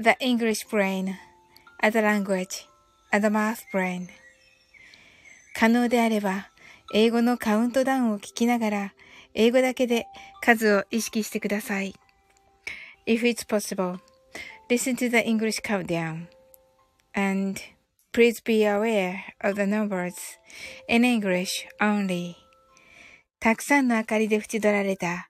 the English brain, as a language, as a math brain. 可能であれば、英語のカウントダウンを聞きながら、英語だけで数を意識してください。If it's possible, listen to the English countdown. And please be aware of the numbers in English only. たくさんの明かりで縁取られた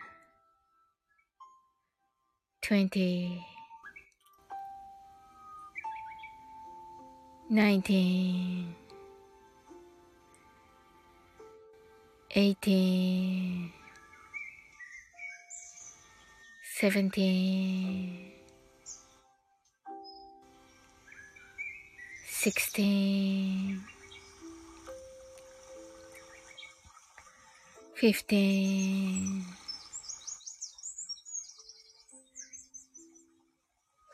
20 19 18 17 16 15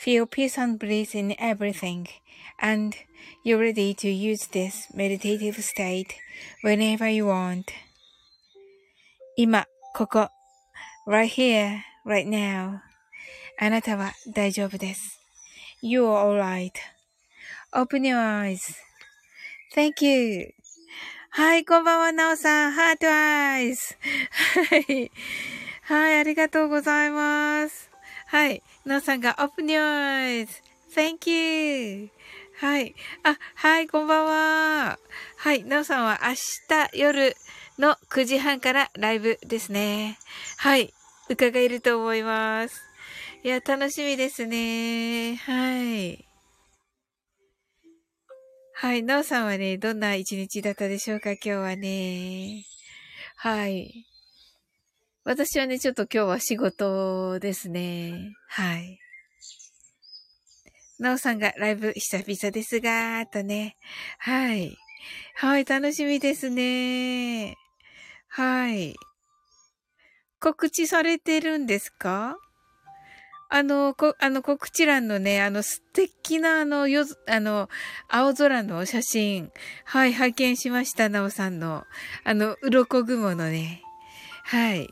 mind.Feel peace and bliss in everything and you're ready to use this meditative state whenever you want. 今、ここ、right here, right now. あなたは大丈夫です。You're alright. Open your eyes. Thank you. はい、こんばんは、なおさん。ハートアイズ。はい。はい、ありがとうございます。はい、 なおさんが Open your eyes. Thank you. はい。あ、はい、こんばんは。はい、なおさんは明日夜の9時半からライブですね。はい、伺えると思います。いや、楽しみですね。はい。はい、なおさんはね、どんな一日だったでしょうか、今日はね。はい。私はね、ちょっと今日は仕事ですね。はい。なおさんがライブ久々ですが、とね。はい。はい、楽しみですね。はい。告知されてるんですか？あの、こ、あの、告知欄のね、あの、素敵な、あの、よ、あの、青空の写真、はい、拝見しました、なおさんの。あの、鱗雲のね、はい。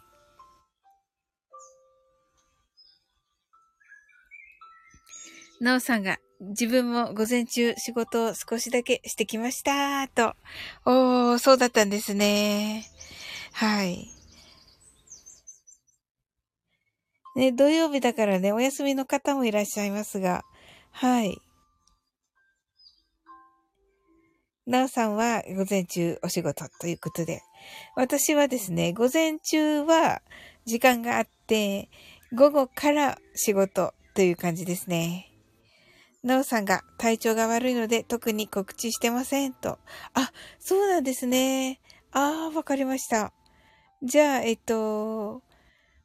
なおさんが、自分も午前中仕事を少しだけしてきました、と。おー、そうだったんですね。はい。ね、土曜日だからね、お休みの方もいらっしゃいますが、はい。なおさんは午前中お仕事ということで、私はですね、午前中は時間があって、午後から仕事という感じですね。なおさんが体調が悪いので特に告知してませんと。あ、そうなんですね。ああ、わかりました。じゃあ、えっと、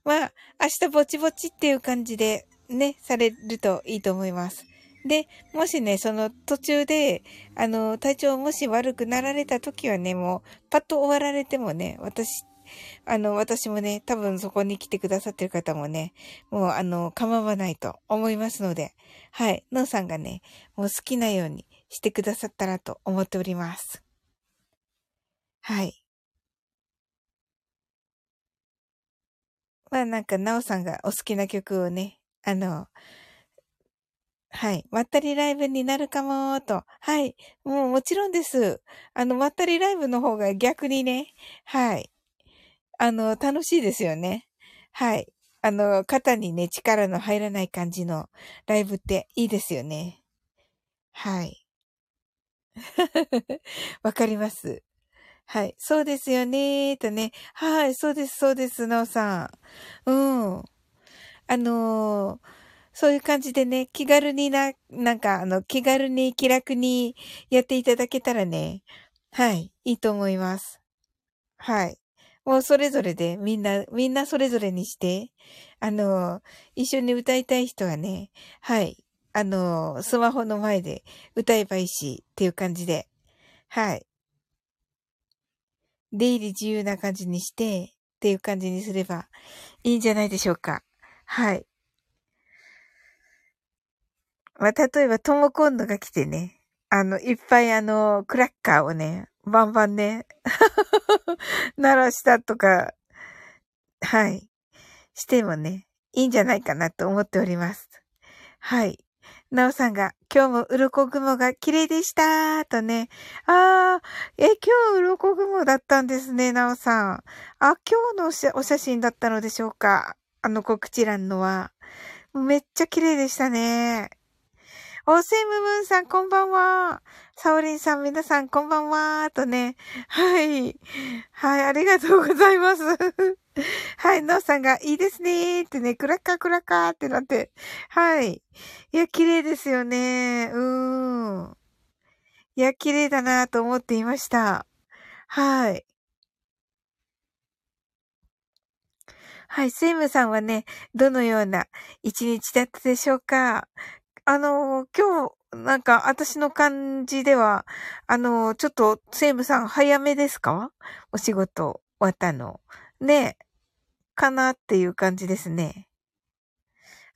まあ、明日ぼちぼちっていう感じでね、されるといいと思います。で、もしね、その途中で、あの、体調もし悪くなられた時はね、もう、パッと終わられてもね、私あの、私もね、多分そこに来てくださってる方もね、もうあの、構わないと思いますので、はい、のんさんがね、もう好きなようにしてくださったらと思っております。はい。まあなんか、なおさんがお好きな曲をね、あの、はい。まったりライブになるかもと。はい。もうもちろんです。あの、まったりライブの方が逆にね、はい。あの、楽しいですよね。はい。あの、肩にね、力の入らない感じのライブっていいですよね。はい。わかります。はい。そうですよねとね。はい。そうです、そうです、なおさん。うん。あのー、そういう感じでね、気軽にな、なんか、あの、気軽に気楽にやっていただけたらね、はい。いいと思います。はい。もうそれぞれでみんな、みんなそれぞれにして、あの、一緒に歌いたい人はね、はい、あの、スマホの前で歌えばいいしっていう感じで、はい。出入り自由な感じにしてっていう感じにすればいいんじゃないでしょうか。はい。まあ、例えば、トモコンドが来てね、あの、いっぱいあの、クラッカーをね、バンバンね、鳴らしたとか、はい、してもね、いいんじゃないかなと思っております。はい。なおさんが、今日も鱗雲が綺麗でしたとね。ああ、え、今日鱗雲だったんですね、なおさん。あ、今日のお写真だったのでしょうかあの告知欄のは。めっちゃ綺麗でしたね。おせむむんさん、こんばんは。サオリンさん、皆さん、こんばんは。とね。はい。はい、ありがとうございます。はい、ノーさんが、いいですねーってね、クラッカークラッカーってなって。はい。いや、綺麗ですよね。うーん。いや、綺麗だなと思っていました。はい。はい、セイムさんはね、どのような一日だったでしょうか？あの、今日、なんか、私の感じでは、あの、ちょっと、セイムさん早めですか？お仕事終わったの。ねえかなっていう感じですね。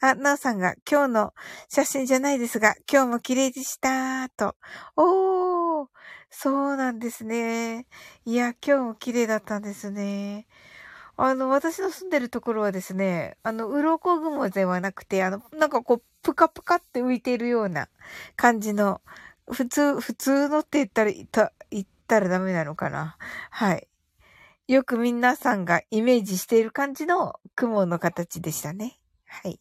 あ、なおさんが今日の写真じゃないですが、今日も綺麗でしたと。おー、そうなんですね。いや、今日も綺麗だったんですね。あの、私の住んでるところはですね、あの、鱗雲ではなくて、あの、なんかこう、ぷかぷかって浮いているような感じの、普通、普通のって言ったら、言った言ったらダメなのかな。はい。よく皆さんがイメージしている感じの雲の形でしたね。はい。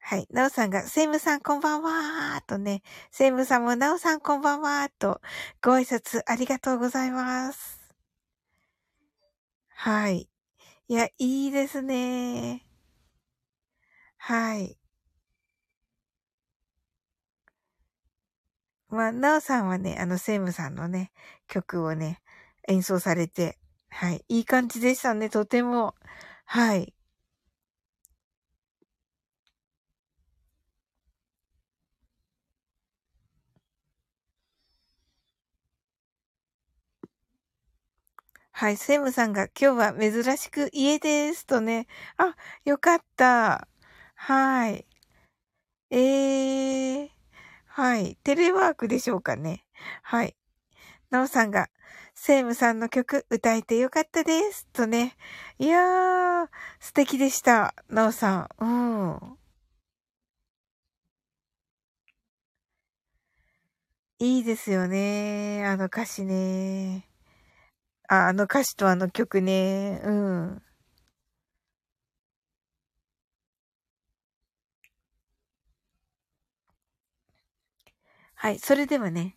はい。なおさんが、セイムさんこんばんはーとね、セイムさんもなおさんこんばんはーと、ご挨拶ありがとうございます。はい。いや、いいですね。はい。まあ、なおさんはね、あの、セムさんのね、曲をね、演奏されて、はい。いい感じでしたね、とても。はい。はい、セムさんが今日は珍しく家ですとね。あ、よかった。はい。えー、はい。テレワークでしょうかね。はい。なおさんが、セイムさんの曲歌えてよかったです。とね。いやー、素敵でした。なおさん。うん。いいですよね。あの歌詞ね。あ、あの歌詞とあの曲ね。うん。はい。それではね、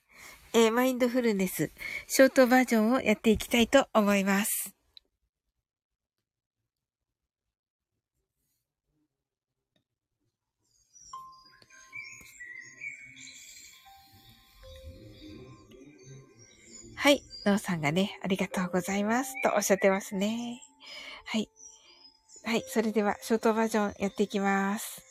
えー、マインドフルネス、ショートバージョンをやっていきたいと思います。はい。ノーさんがね、ありがとうございます。とおっしゃってますね。はい。はい。それでは、ショートバージョンやっていきます。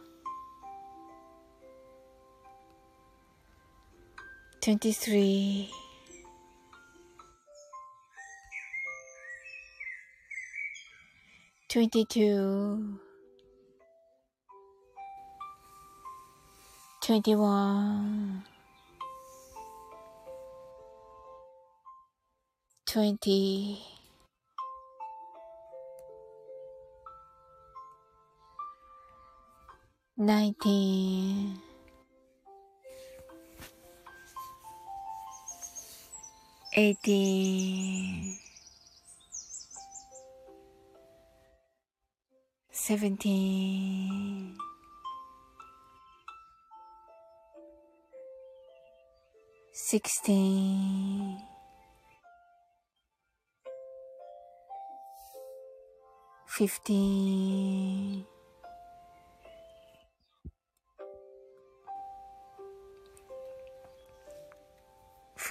23 22 21 20 19 18 17 16 15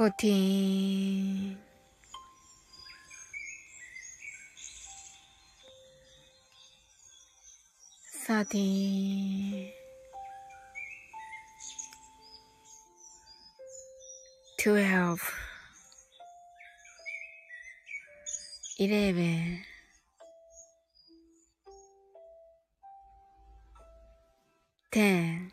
fourteen, thirteen, twelve, eleven, ten,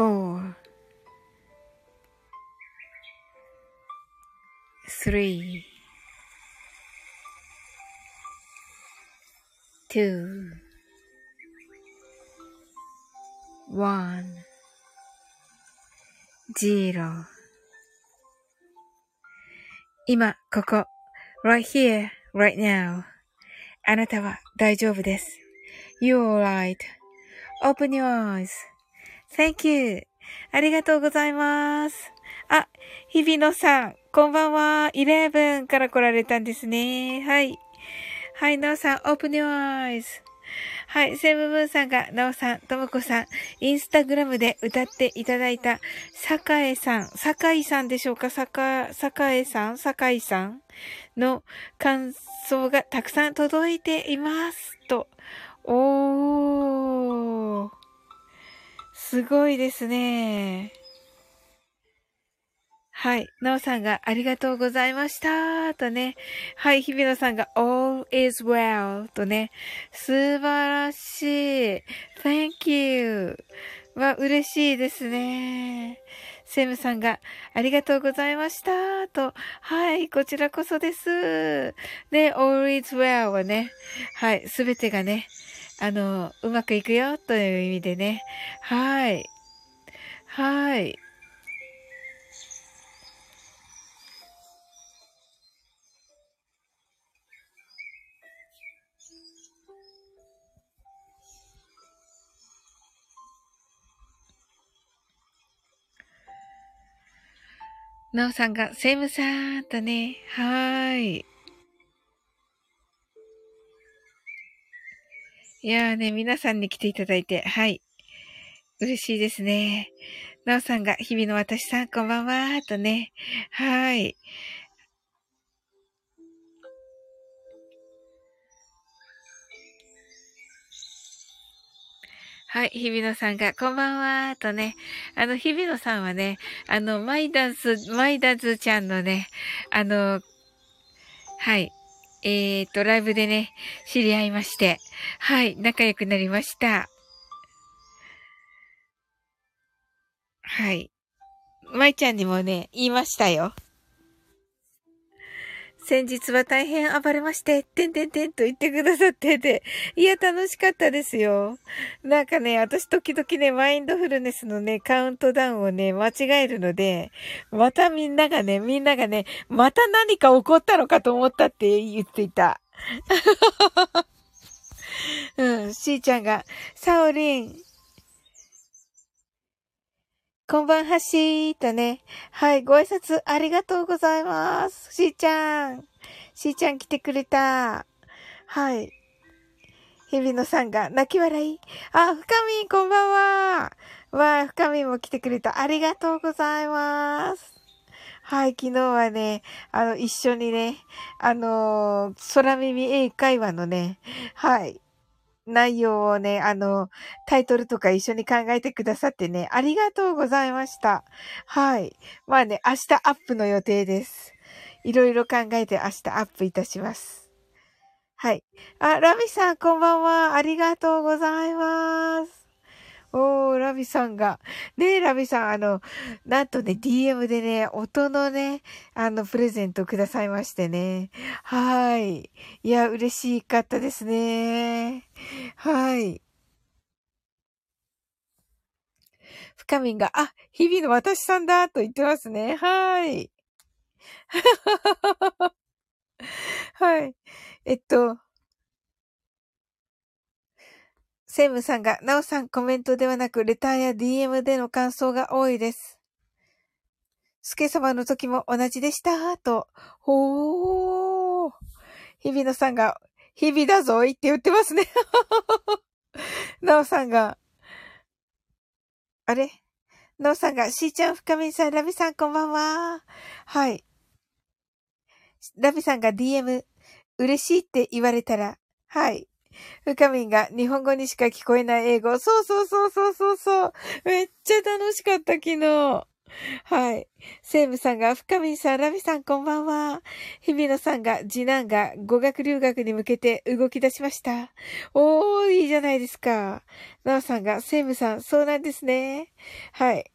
four, three, two, one, zero 今、ここ、right here, right now あなたは大丈夫です。You're alright.Open your eyes. Thank you. ありがとうございます。あ、日比野さん、こんばんは。11から来られたんですね。はい。はい、なおさん、Open your eyes. はい。セムブンさんが、なおさん、ともこさん、インスタグラムで歌っていただいた、さかえさん、さかいさんでしょうか？さか、さかえさん？さかいさん？の感想がたくさん届いています。と。おー。すごいですね。はい。なおさんがありがとうございました。とね。はい。日比野さんが all is well とね。素晴らしい。thank you は嬉しいですね。セムさんがありがとうございました。と。はい。こちらこそです。で、all is well はね。はい。すべてがね。あの、うまくいくよという意味でね。はい。はい。なおさんが、セイムさんとね、はーい。いやーね、皆さんに来ていただいて、はい。嬉しいですね。なおさんが、日々の私さん、こんばんは、とね。はい。はい、日比野さんが、こんばんは、とね。あの、日比野さんはね、あの、マイダンス、マイダンスちゃんのね、あの、はい、えーと、ライブでね、知り合いまして、はい、仲良くなりました。はい。舞ちゃんにもね、言いましたよ。先日は大変暴れまして、てんてんてんと言ってくださってて、いや、楽しかったですよ。なんかね、私時々ね、マインドフルネスのね、カウントダウンをね、間違えるので、またみんながね、みんながね、また何か起こったのかと思ったって言っていた。うん、しーちゃんが、サオリン、こんばんはしーとね。はい、ご挨拶ありがとうございます。しーちゃん。しーちゃん来てくれた。はい。日比野さんが泣き笑い。あ、深みこんばんは。わあ、深みも来てくれた。ありがとうございます。はい、昨日はね、あの、一緒にね、あのー、空耳英会話のね、はい、内容をね、あの、タイトルとか一緒に考えてくださってね、ありがとうございました。はい。まあね、明日アップの予定です。いろいろ考えて明日アップいたします。はい。あ、ラミさん、こんばんは。ありがとうございます。おー、ラビさんが。ねえ、ラビさん、あの、なんとね、DM でね、音のね、あの、プレゼントくださいましてね。はい。いや、嬉しかったですね。はい。深みんが、あ、日々の私さんだと言ってますね。はい。はい。えっと、セムさんが、ナオさんコメントではなく、レターや DM での感想が多いです。スケ様の時も同じでした、と。ほー。日比野さんが、日々だぞいって言ってますね。ナオさんが、あれ？ナオさんが、しーちゃん、深みさん、ラビさん、こんばんは。はい。ラビさんが DM、嬉しいって言われたら、はい。深みんが日本語にしか聞こえない英語。そうそうそうそうそうそう。めっちゃ楽しかった昨日。はい。セイムさんが、深みさん、ラミさん、こんばんは。日比野さんが、次男が語学留学に向けて動き出しました。おー、いいじゃないですか。ナオさんが、セイムさん、そうなんですね。はい。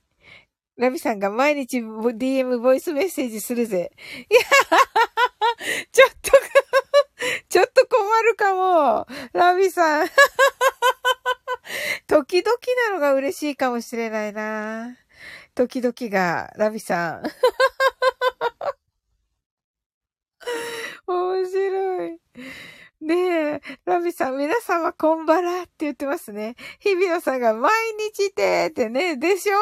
ラミさんが毎日 DM ボイスメッセージするぜ。いやちょっと ちょっと困るかも。ラミさん。時々なのが嬉しいかもしれないな。時々が、ラビさん。面白い。ねえ、ラビさん、皆様こんばらって言ってますね。日比野さんが毎日でってね、でしょ？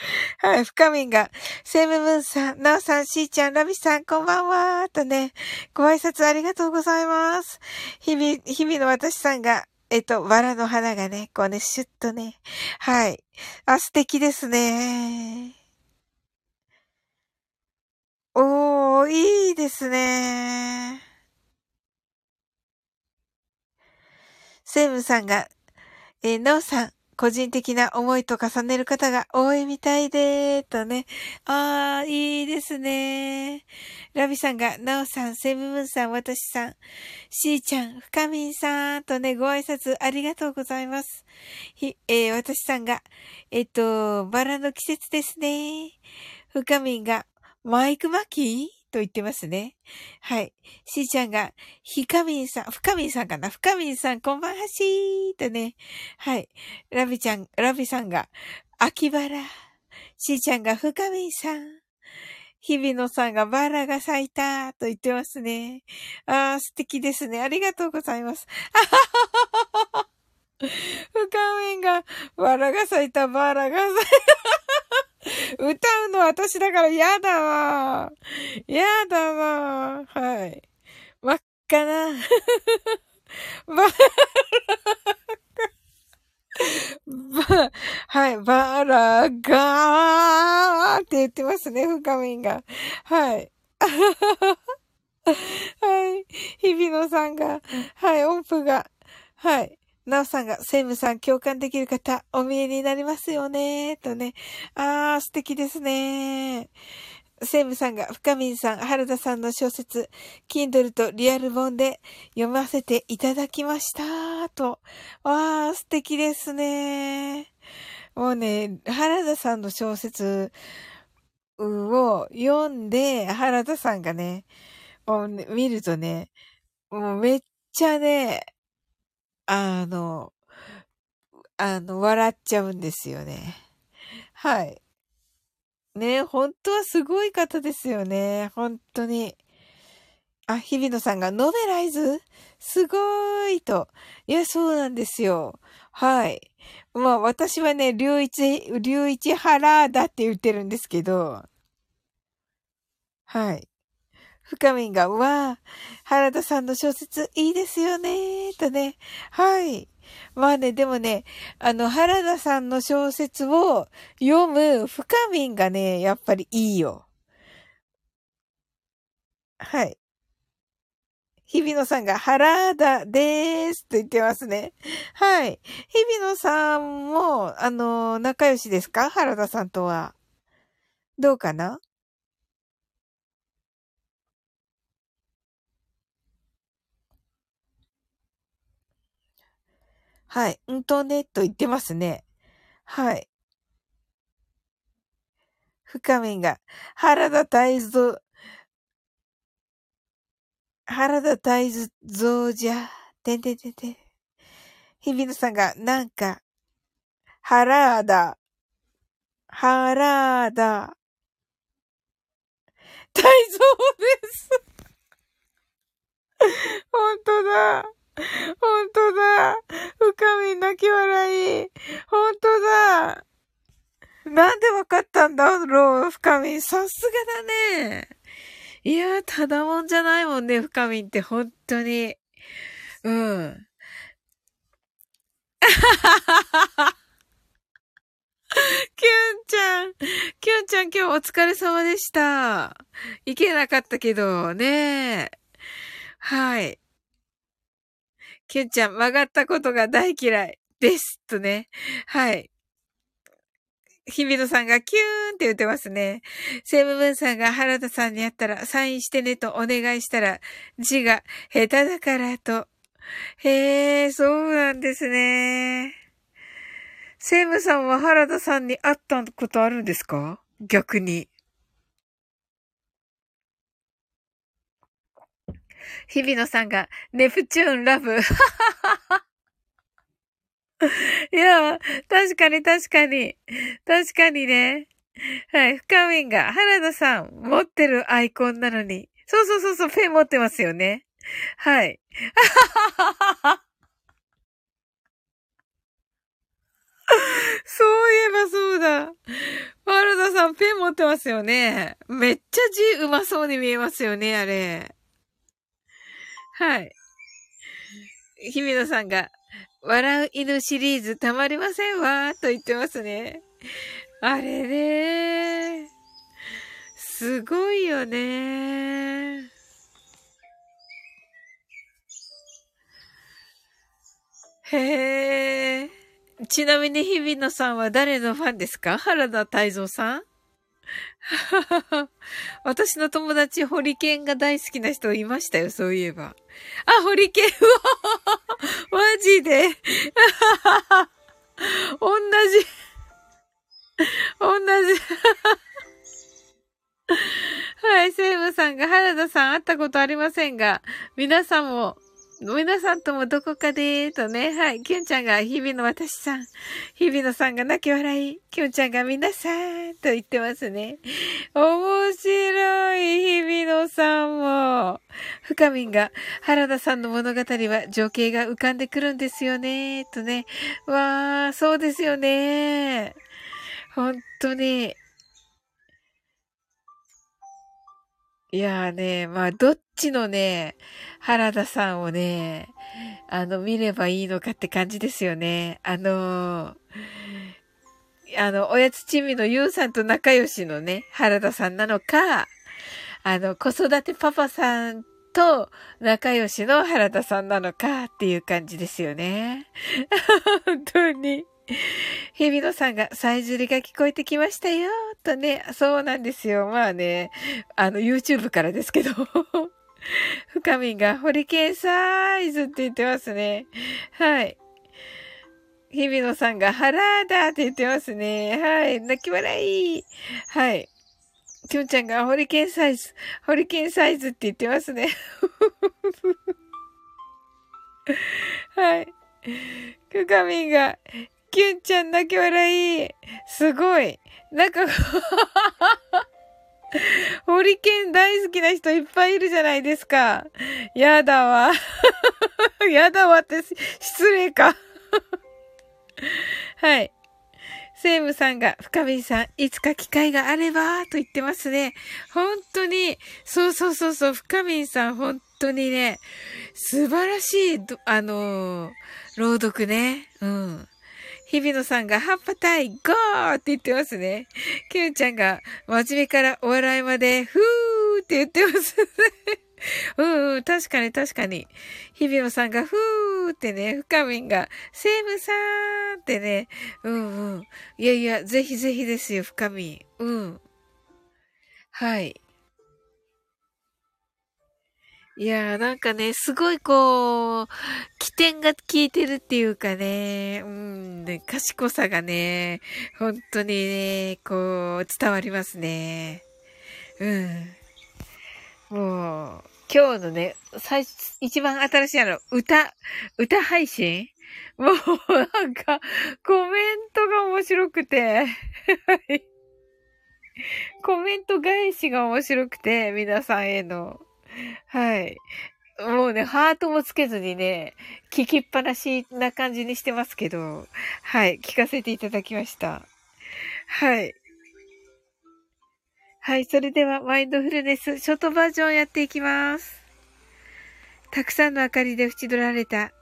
はい、深みんが、セムムーンさん、ナオさん、シーちゃん、ラビさん、こんばんはとね、ご挨拶ありがとうございます。日々、日々の私さんが、えっと、バラの花がね、こうね、シュッとね、はい。あ、素敵ですね。おー、いいですね。セムさんが、えー、ノーさん、個人的な思いと重ねる方が多いみたいで、とね。ああ、いいですね。ラビさんが、ナオさん、セブムンさん、私さん、シーちゃん、深みんさん、とね、ご挨拶ありがとうございます。ひ、えー、私さんが、えっと、バラの季節ですね。深みんが、マイクマキーと言ってますね。はい。しーちゃんが、ひかみんさん、ふかみんさんかな？ふかみんさん、こんばんはしーとね。はい。ラビちゃん、ラビさんが、秋バラ。しーちゃんが、ふかみんさん。日比野さんがバラが咲いたと言ってますね。ああ、素敵ですね。ありがとうございます。あははははふかみんが、バラが咲いた、バラが咲いた。歌うの私だから嫌だわ。嫌だわ。はい。真っ赤な。ば、ば、はい、バラがーって言ってますね、深みんが。はい。はい。日比野さんが、はい、音符が、はい。なおさんが、セムさん共感できる方、お見えになりますよね、とね。あー、素敵ですね。セイムさんが、深みんさん、原田さんの小説、Kindle とリアル本で読ませていただきました、と。わー、素敵ですね。もうね、原田さんの小説を読んで、原田さんがね、もうね見るとね、もうめっちゃね、あの、あの、笑っちゃうんですよね。はい。ね、本当はすごい方ですよね。本当に。あ、日比野さんがノベライズ？すごーいと。いや、そうなんですよ。はい。まあ、私はね、龍一、龍一原だって言ってるんですけど。はい。深みんが、わあ、原田さんの小説いいですよね、とね。はい。まあね、でもね、あの、原田さんの小説を読む深みんがね、やっぱりいいよ。はい。日比野さんが原田でーすと言ってますね。はい。日比野さんも、あの、仲良しですか？原田さんとは。どうかな？はい。うんとね、と言ってますね。はい。深みが、原田大蔵、原田大蔵じゃ、てんてんてんてん。日比野さんが、なんか、原田、原田、大蔵です。本当だ。ほんとだ。深み泣き笑い。ほんとだ。なんでわかったんだろう、深み。さすがだね。いや、ただもんじゃないもんね、深みって本当に。うん。キュンちゃん、キュンちゃん今日お疲れ様でした。行けなかったけど、ねはい。キュンちゃん、曲がったことが大嫌いです。とね。はい。日比野さんがキューンって言ってますね。セムムンさんが原田さんに会ったらサインしてねとお願いしたら字が下手だからと。へえ、そうなんですね。セムさんは原田さんに会ったことあるんですか？逆に。日比野さんが、ネプチューンラブ。いや、確かに確かに。確かにね。はい。深みんが、原田さん、持ってるアイコンなのに。そうそうそうそう、ペン持ってますよね。はい。そういえばそうだ。原田さんペン持ってますよね。めっちゃ字うまそうに見えますよね、あれ。はい。日比野さんが、笑う犬シリーズたまりませんわ、と言ってますね。あれねすごいよねへえ。ちなみに日比野さんは誰のファンですか？原田泰造さん 私の友達、ホリケンが大好きな人いましたよ、そういえば。あ、ホリケンマジで。同じ。同じ。はい、セイムさんが原田さん会ったことありませんが、皆さんも皆さんともどこかでとね、はい、キュンちゃんが日々の私さん、日々のさんが泣き笑い、キュンちゃんが皆さんと言ってますね。面白い、日々のさんも。深みんが、原田さんの物語は情景が浮かんでくるんですよね、とね。わー、そうですよね。本当に。いやーね、まあ、どっちのね、原田さんをね、あの、見ればいいのかって感じですよね。あのあの、おやつちみのゆうさんと仲良しのね、原田さんなのか、あの、子育てパパさんと仲良しの原田さんなのかっていう感じですよね。本当に。日比野さんが、さえずりが聞こえてきましたよ、とね、そうなんですよ。まあね、あの、YouTube からですけど。深みが、ホリケンサイズって言ってますね。はい。日比野さんが、腹だって言ってますね。はい。泣き笑い。はい。きょんちゃんが、ホリケンサイズ、ホリケンサイズって言ってますね。はい。深みんが、キュンちゃん泣き笑い。すごい。なんか ホリケン大好きな人いっぱいいるじゃないですか。やだわ。やだわって失礼か。はい。セイムさんが、深見さん、いつか機会があれば、と言ってますね。本当に、そうそうそうそう、深見さん、本当にね、素晴らしい、あのー、朗読ね。うん。日比野さんが、葉っぱ隊、ゴーって言ってますね。キュンちゃんが、真面目からお笑いまで、ふーって言ってますね。うんうん、確かに確かに。日比野さんが、ふーってね、深みんが、セームさーんってね、うんうん。いやいや、ぜひぜひですよ、深みん。うん。はい。いやーなんかね、すごいこう、起点が効いてるっていうかね、うん、ね、賢さがね、本当にね、こう、伝わりますね。うん。もう、今日のね、最、一番新しいあの、歌、歌配信？もう、なんか、コメントが面白くて、コメント返しが面白くて、皆さんへの。はい。もうね、ハートもつけずにね、聞きっぱなしな感じにしてますけど、はい、聞かせていただきました。はい。はい、それではマインドフルネスショートバージョンやっていきます。たくさんの明かりで縁取られた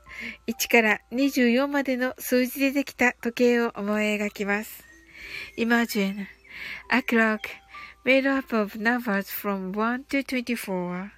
1から24までの数字でできた時計を思い描きます。Imagine a clock made up of numbers from 1 to 24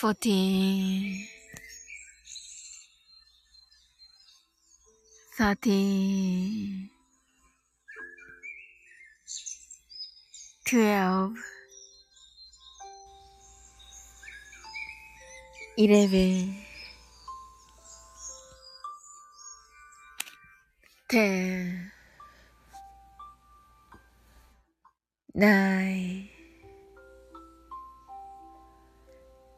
14 13 12 11 10 9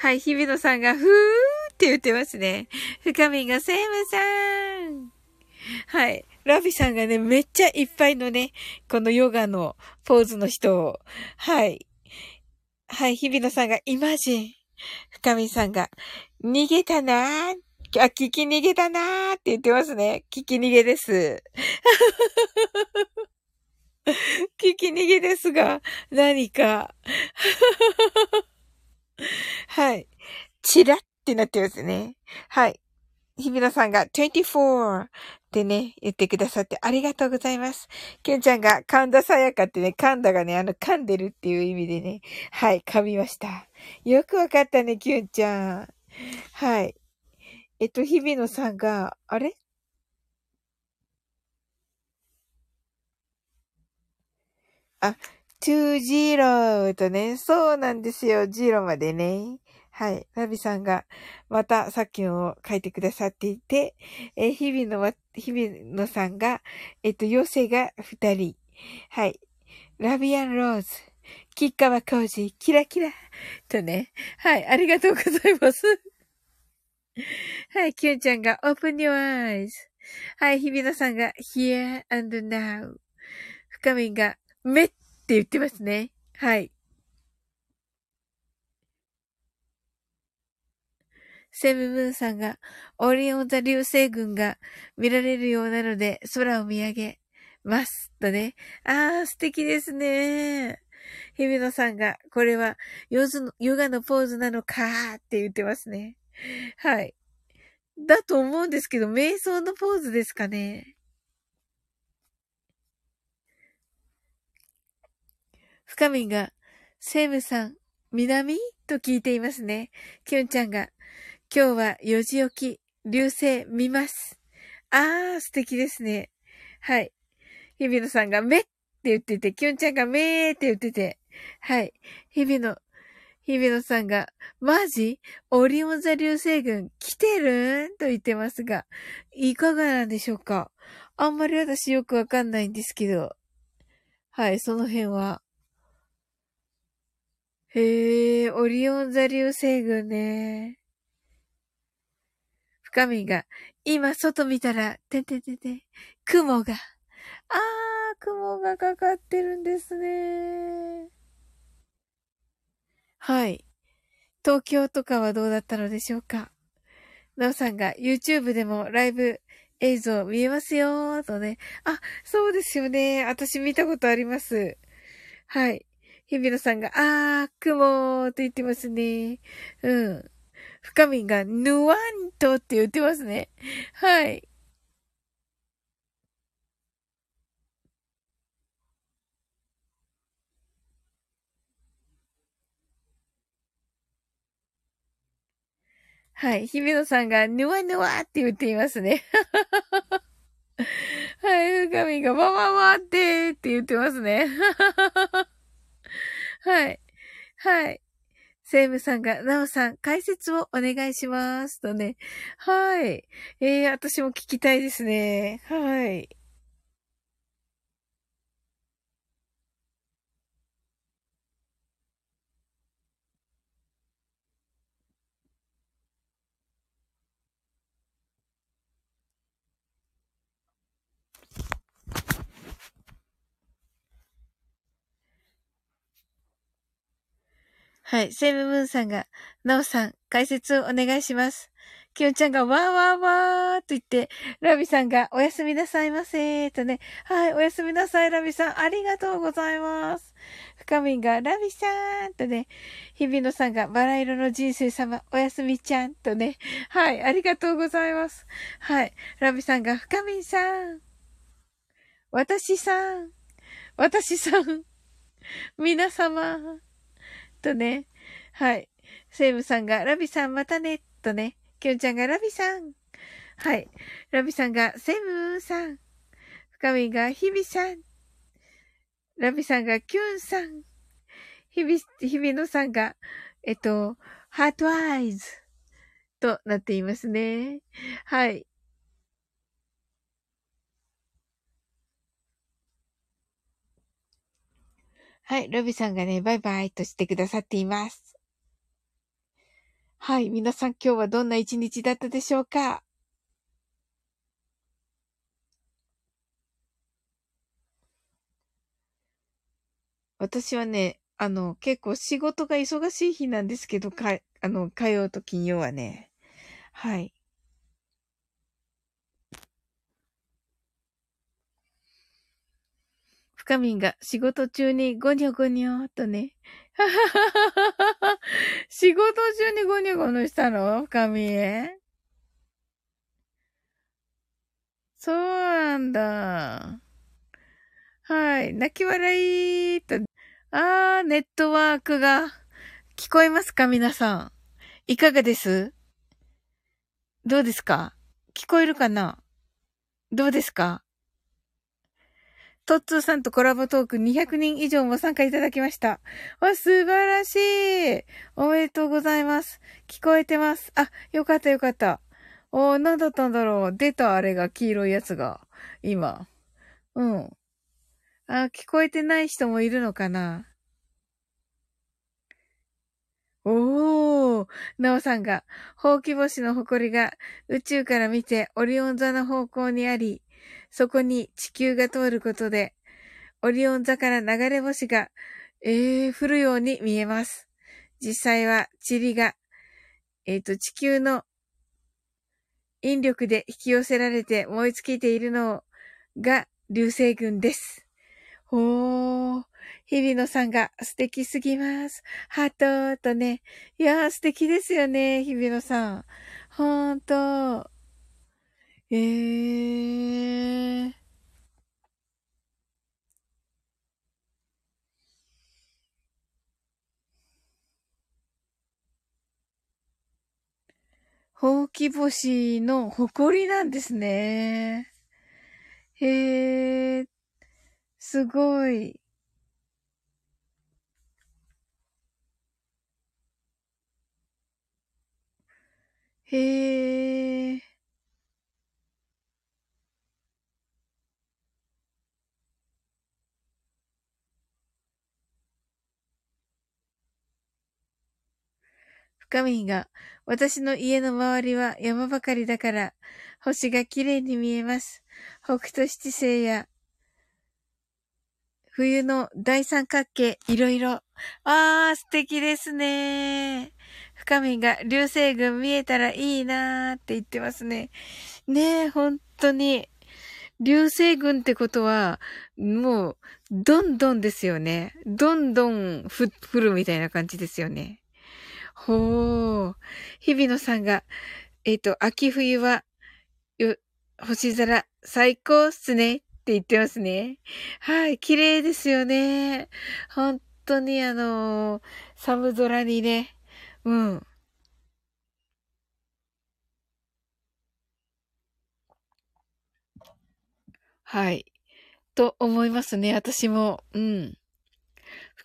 はい、日比野さんが、ふーって言ってますね。深みがセームさん。はい。ラビさんがね、めっちゃいっぱいのね、このヨガのポーズの人を。はい。はい、日比野さんがイマジン。深みさんが、逃げたなー。あ、聞き逃げたなーって言ってますね。聞き逃げです。聞き逃げですが、何か。はい。チラってなってますね。はい。日比野さんが24ってね、言ってくださってありがとうございます。ケンちゃんが神田さやかってね、噛んだがね、あの噛んでるっていう意味でね、はい、噛みました。よくわかったね、キュンちゃん。はい。えっと、日比野さんが、あれ？あ、20とね、そうなんですよ、0までね。はい。ラビさんが、またさっきのを書いてくださっていて、えー日々のわ、日々のさんが、えっと、妖精が2人。はい。ラビアンローズ、吉川浩司、キラキラ。とね。はい。ありがとうございます。はい。キュンちゃんが、open your eyes. はい。日比野さんが、here and now. 深みが、めって言ってますね。はい。セムムーンさんが、オリオン座流星群が見られるようなので、空を見上げます。とね。あー、素敵ですね。日比野さんが、これはヨズの、ヨガのポーズなのかーって言ってますね。はい。だと思うんですけど、瞑想のポーズですかね。深みが、セムさん、南？と聞いていますね。キュンちゃんが、今日は4時起き、流星見ます。あー、素敵ですね。はい。日比野さんがめって言ってて、キュンちゃんがめーって言ってて、はい。日比野、日比野さんが、マジ？オリオン座流星群来てるん？と言ってますが、いかがなんでしょうか？あんまり私よくわかんないんですけど。はい、その辺は。へえ、オリオン座流星群ね。深みが、今外見たら、てんてんてんてん、雲が。あー、雲がかかってるんですね。はい。東京とかはどうだったのでしょうか？なおさんが YouTube でもライブ映像見えますよーとね。あ、そうですよね。私見たことあります。はい。日比野さんが、あー、雲ーって言ってますね。うん。深みが、ぬわんとって言ってますね。はい。はい。日比野さんが、ぬわぬわって言っていますね。はい。深みが、わわわってって言ってますね。はい。はい。セイムさんが、ナオさん、解説をお願いします。とね。はい。えー、私も聞きたいですね。はい。はい。セイムムーンさんが、ナオさん、解説をお願いします。キヨンちゃんが、わーわーわーと言って、ラビさんが、おやすみなさいませーとね。はい。おやすみなさい、ラビさん。ありがとうございます。深みんが、ラビさんとね。日比野さんが、バラ色の人生様、おやすみちゃんとね。はい。ありがとうございます。はい。ラビさんが、深みんさん。私さん。私さん。皆様。とね。はい。セイムさんが、ラビさんまたね、とね。キュンちゃんが、ラビさん。はい。ラビさんが、セムさん。深みが、ヒビさん。ラビさんが、キュンさん。ヒビ、ヒビノさんが、えっと、ハートアイズとなっていますね。はい。はい。ロビさんがね、バイバイとしてくださっています。はい。皆さん今日はどんな一日だったでしょうか？私はね、あの、結構仕事が忙しい日なんですけど、か、あの、火曜と金曜はね。はい。かみんが仕事中にゴニョゴニョとね。仕事中にゴニョゴニョしたの深みへ。そうなんだ。はい。泣き笑いと。あー、ネットワークが聞こえますか皆さん。いかがですどうですか聞こえるかなどうですかトッツーさんとコラボトーク200人以上も参加いただきました。わ、素晴らしい。おめでとうございます。聞こえてます。あ、よかったよかった。おー、なんだったんだろう。出たあれが黄色いやつが。今。うん。あ、聞こえてない人もいるのかなおー、なおさんが、ほうき星の誇りが宇宙から見てオリオン座の方向にあり、そこに地球が通ることで、オリオン座から流れ星が、えー、降るように見えます。実際は塵が、えっ、ー、と、地球の引力で引き寄せられて燃え尽きているのが流星群です。おー、日比野さんが素敵すぎます。ハートとね。いやー素敵ですよね、日比野さん。ほんと。えー。ほうき星の誇りなんですね。へえ、すごい。へえ。深みが、私の家の周りは山ばかりだから、星が綺麗に見えます。北斗七星や、冬の大三角形、いろいろ。あー、素敵ですね。深みが流星群見えたらいいなーって言ってますね。ねえ、本当に。流星群ってことは、もう、どんどんですよね。どんどん、降るみたいな感じですよね。ほー。日比野さんが、えっ、ー、と、秋冬は、よ、星空、最高っすねって言ってますね。はい、綺麗ですよね。本当にあのー、寒空にね、うん。はい。と思いますね、私も。うん。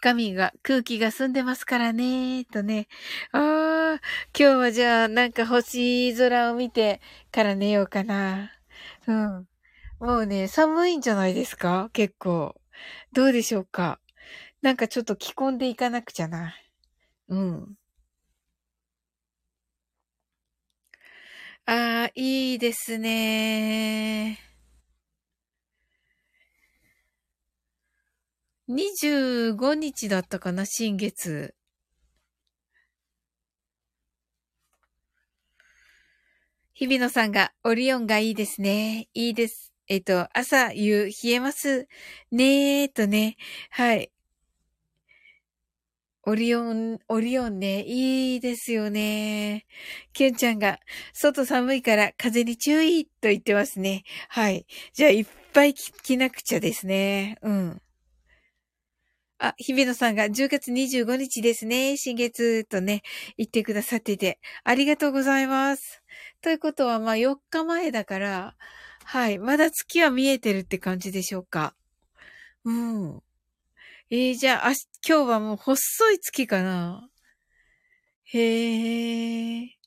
深みが、空気が澄んでますからね、とね。ああ、今日はじゃあ、なんか星空を見てから寝ようかな。うん。もうね、寒いんじゃないですか？結構。どうでしょうか？なんかちょっと着込んでいかなくちゃな。うん。ああ、いいですね。25日だったかな、新月。日比野さんが、オリオンがいいですね。いいです。えっ、と、朝、夕、冷えますねーとね。はい。オリオン、オリオンね、いいですよね。キュンちゃんが、外寒いから風に注意と言ってますね。はい。じゃあ、いっぱい着なくちゃですね。うん。あ、日比野さんが10月25日ですね。新月とね、言ってくださってて、ありがとうございます。ということは、まあ4日前だから、はい。まだ月は見えてるって感じでしょうか。うん。えー、じゃあ、あ今日はもう細い月かなへえ。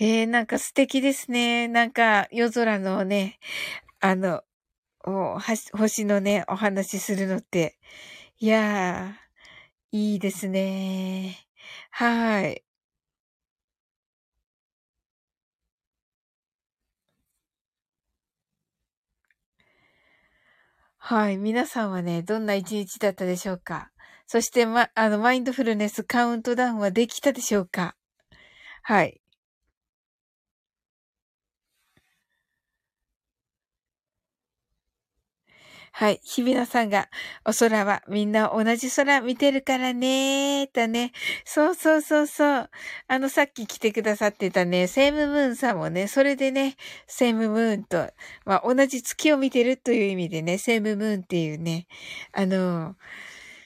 ええー、なんか素敵ですね。なんか夜空のね、あの、お星のね、お話しするのって。いやー、いいですね。はい。はい。皆さんはね、どんな一日だったでしょうかそして、ま、あの、マインドフルネスカウントダウンはできたでしょうかはい。はい。日比野さんが、お空はみんな同じ空見てるからねー、とね。そうそうそうそう。あの、さっき来てくださってたね、セームムーンさんもね、それでね、セームムーンと、まあ、同じ月を見てるという意味でね、セームムーンっていうね、あの、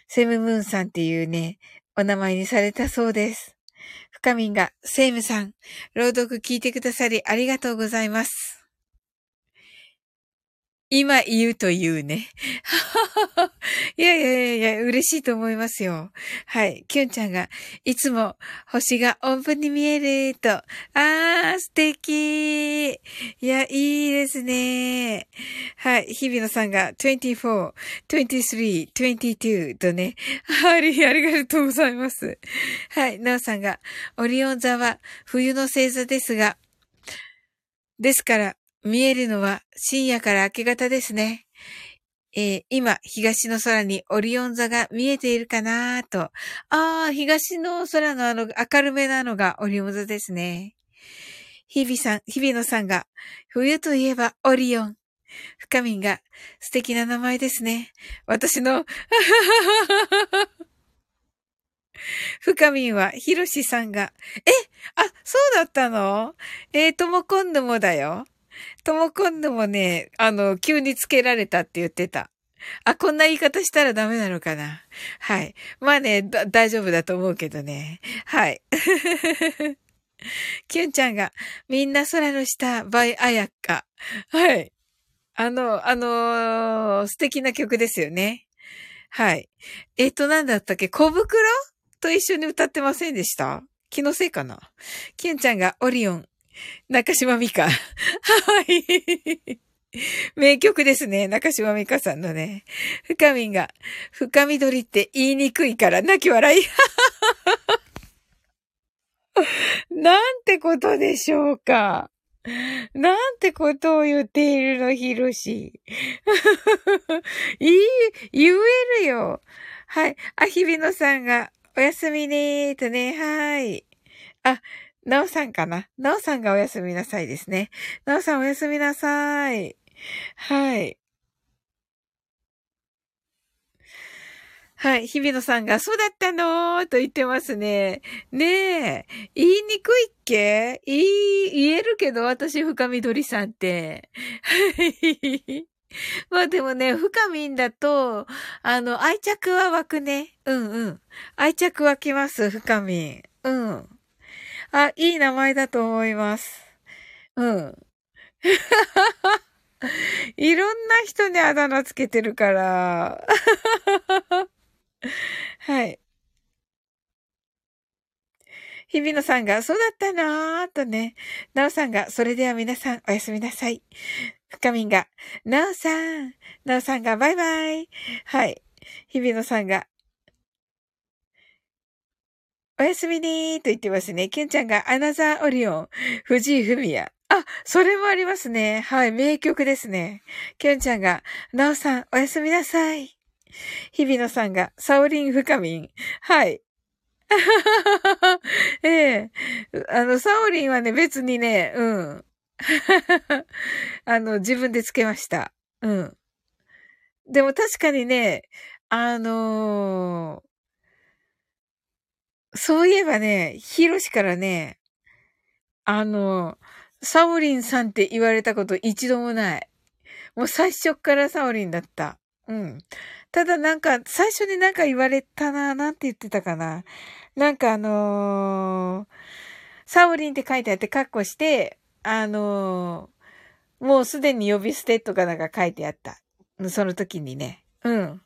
セームムーンさんっていうね、お名前にされたそうです。深みんが、セームさん、朗読聞いてくださりありがとうございます。今言うと言うね。いやいやいや嬉しいと思いますよ。はい。キュンちゃんが、いつも星が音符に見えると。あー、素敵いや、いいですね。はい。日比野さんが24、23、22とね。はい、ありがとうございます。はい。なおさんが、オリオン座は冬の星座ですが、ですから、見えるのは深夜から明け方ですね。えー、今、東の空にオリオン座が見えているかなと。ああ、東の空のあの明るめなのがオリオン座ですね。日々さん、日々野さんが、冬といえばオリオン。深みんが、素敵な名前ですね。私の、深みんは、ひろしさんが、えあ、そうだったの？えー、とも今度もだよ。とも今度もね、あの、急につけられたって言ってた。あ、こんな言い方したらダメなのかなはい。まあね、大丈夫だと思うけどね。はい。キュンちゃんが、みんな空の下、バイアヤッカ。はい。あの、あのー、素敵な曲ですよね。はい。えっ、と、なんだったっけ？小袋？と一緒に歌ってませんでした？気のせいかな？キュンちゃんがオリオン、中島美香。はい。名曲ですね。中島美香さんのね。深みが、深緑って言いにくいから泣き笑い。なんてことでしょうか。なんてことを言っているの、ひろし。いい、言えるよ。はい。あ、日比野さんが、おやすみねーとね、はーい。あ、なおさんかな？なおさんがおやすみなさいですね。なおさんおやすみなさい。はい。はい。日比野さんが、そうだったの？ーと言ってますね。ねえ。言いにくいっけ？言い、言えるけど、私、深緑さんって。はい。まあでもね、深みんだと、あの、愛着は湧くね。うんうん。愛着湧きます、深みん。うん。あ、いい名前だと思います。うん。いろんな人にあだ名つけてるから。はい。日比野さんが、そうだったなーとね。なおさんが、それでは皆さん、おやすみなさい。深みんが、なおさん。なおさんが、バイバイ。はい。日比野さんが、おやすみにーと言ってますね。ケンちゃんが、アナザーオリオン。藤井文也。あ、それもありますね。はい、名曲ですね。ケンちゃんが、なおさん、おやすみなさい。日比野さんが、サオリン深みん。はい。ええあの、サオリンはね、別にね、うん。あの、自分でつけました。うん。でも確かにね、あのー、そういえばね、ヒロシからね、あの、サオリンさんって言われたこと一度もない。もう最初からサオリンだった。うん。ただなんか、最初になんか言われたな、なんて言ってたかな。なんかあのー、サオリンって書いてあってカッコして、あのー、もうすでに呼び捨てとかなんか書いてあった。その時にね。うん。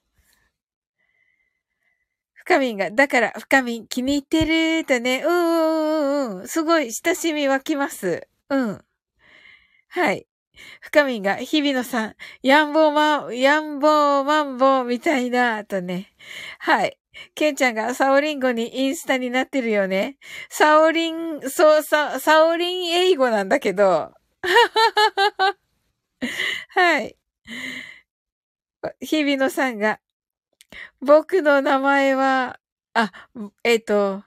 深みんが、だから、深みん気に入ってるとね、うんうんうんうん。すごい親しみ湧きます。うん。はい。深みんが、日比野さん、やんぼうま、やんぼうまんぼうみたいな、とね。はい。ケンちゃんがサオリンゴにインスタになってるよね。サオリン、そう、サ、サオリン英語なんだけど。はい。日比野さんが、僕の名前は、あ、えっ、ー、と、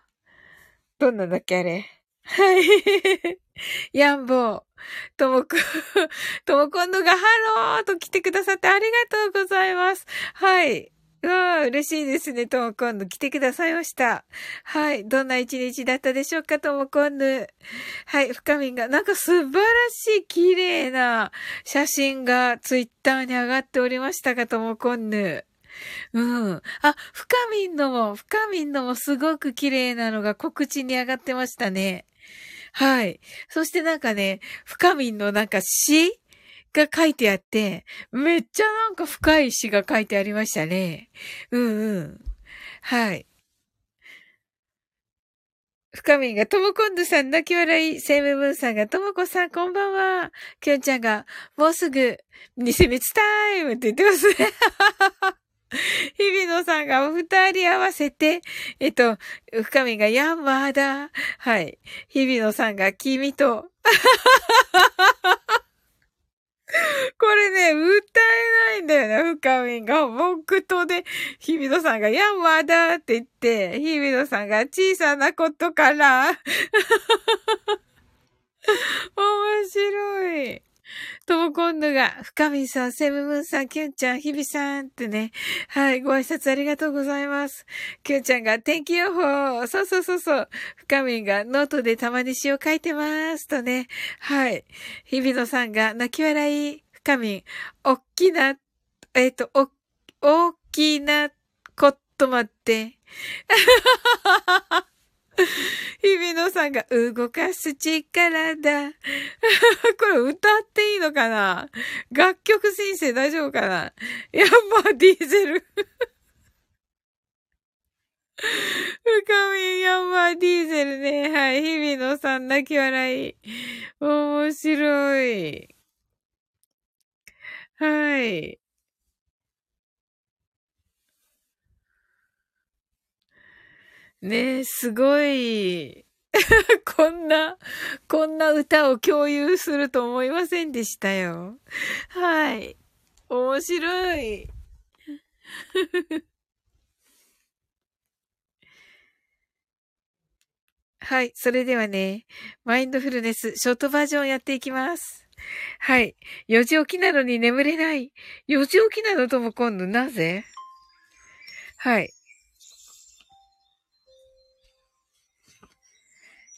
どんなんだっけあれ？はい。やんぼう。ともくん、ともこんぬがハローと来てくださってありがとうございます。はい。うわあ、嬉しいですね、ともこんぬ。来てくださいました。はい。どんな一日だったでしょうか、ともこんぬ。はい。深みが、なんか素晴らしい綺麗な写真がツイッターに上がっておりましたが、ともこんぬ。うん。あ、深みんのも、深みんのもすごく綺麗なのが告知に上がってましたね。はい。そしてなんかね、深みんのなんか詩が書いてあって、めっちゃなんか深い詩が書いてありましたね。うんうん。はい。深みんが、ともこんどさん泣き笑い、セイムブンさんが、ともこさんこんばんは。きょんちゃんが、もうすぐ、偽滅タイムって言ってますね。日比野さんがお二人合わせて、えっと、深みがヤンマーだ。はい。日比野さんが君と。これね、歌えないんだよね、深みが。僕とで、日比野さんがヤンマーだって言って、日比野さんが小さなことから。面白い。ともこんぬが、深みさん、セムムーンさん、キュンちゃん、日比さんってね。はい、ご挨拶ありがとうございます。キュンちゃんが、天気予報。そうそうそうそう。深みが、ノートでたまに詩を書いてます。とね。はい。日比野さんが、泣き笑い。深み、おっきな、えっ、ー、と、お、大きな、こと待って。日比野さんが動かす力だ。これ歌っていいのかな？楽曲申請大丈夫かな？ヤンマーディーゼル。深みヤンマーディーゼルね。はい。日比野さん泣き笑い。面白い。はい。ねえ、すごい。こんな、こんな歌を共有すると思いませんでしたよ。はい。面白い。はい。それではね、マインドフルネス、ショートバージョンやっていきます。はい。4時起きなのに眠れない。4時起きなの？とも今度なぜ？はい。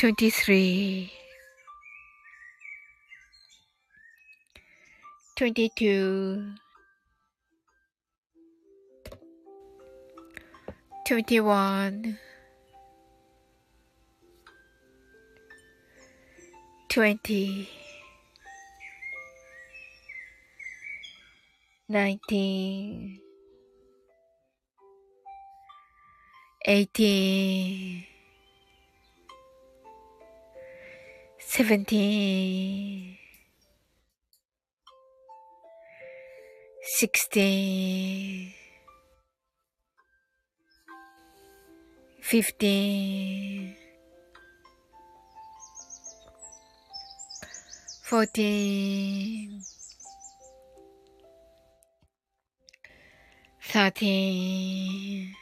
23 22 21 20 19 18 Seventeen. Sixteen. Fifteen. Fourteen. Thirteen.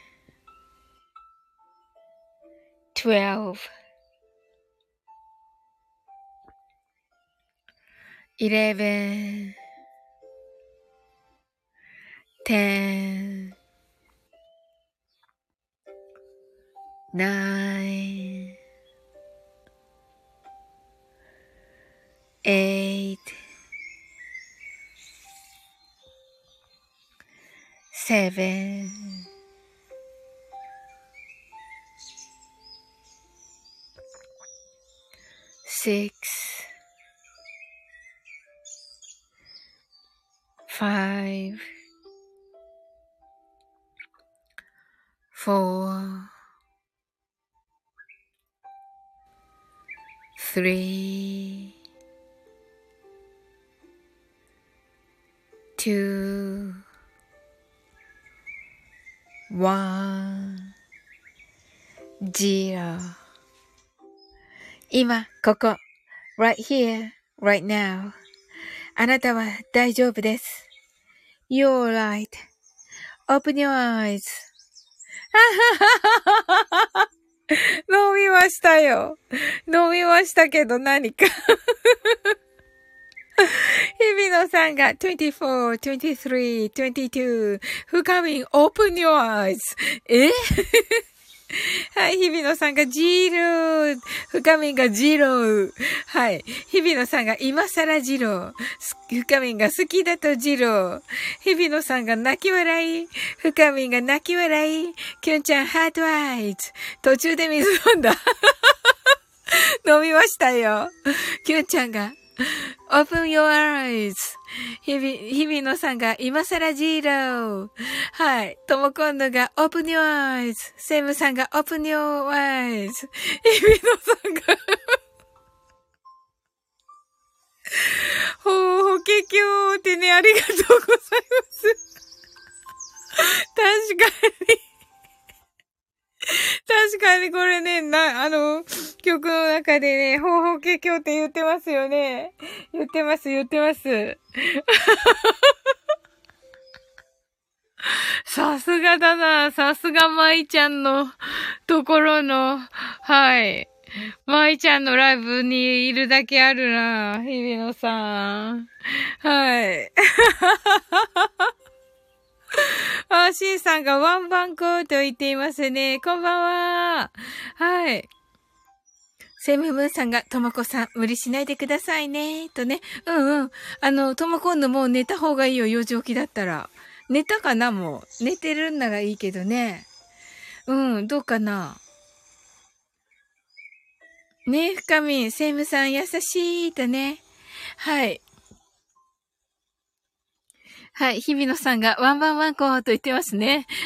Twelve. Eleven. Ten. Nine. Eight. Seven. Six. Five. Four. three, two, one, zero 今、ここ、right here, right now あなたは大丈夫です。You're right.Open your eyes. 飲みましたよ。飲みましたけど何か日比野さんが 24, 23, 22, who coming, open your eyes. えはい、日比野さんがジーロー。深みがジロー。はい。日比野さんが今更ジロー。深みが好きだとジロー。日比野さんが泣き笑い。深みが泣き笑い。キュンちゃんハートアイズ。途中で水飲んだ。飲みましたよ。キュンちゃんが Open your eyes. 日々、日々のさんが今更ジーロー。はい。ともこんのが Open your eyes. セムさんが Open your eyes. 日々のさんがほう、ほけきょーってね、ありがとうございます。確かに 確かにこれね、な、あの、曲の中でね、方法系って言ってますよね。言ってます、言ってます。さすがだな。さすが舞ちゃんのところの、はい。舞ちゃんのライブにいるだけあるな。日比野さん。はい。あ、シーさんがワンバンコと言っていますね。こんばんは。はい。セムムーンさんが、ともこさん、無理しないでくださいね。とね。うんうん。あの、ともこんのもう寝た方がいいよ。幼児起きだったら。寝たかなもう。寝てるんならいいけどね。うん、どうかな。ねえ、深みん、セムさん優しいとね。はい。はい、日比野さんがワンバンワンコーと言ってますね。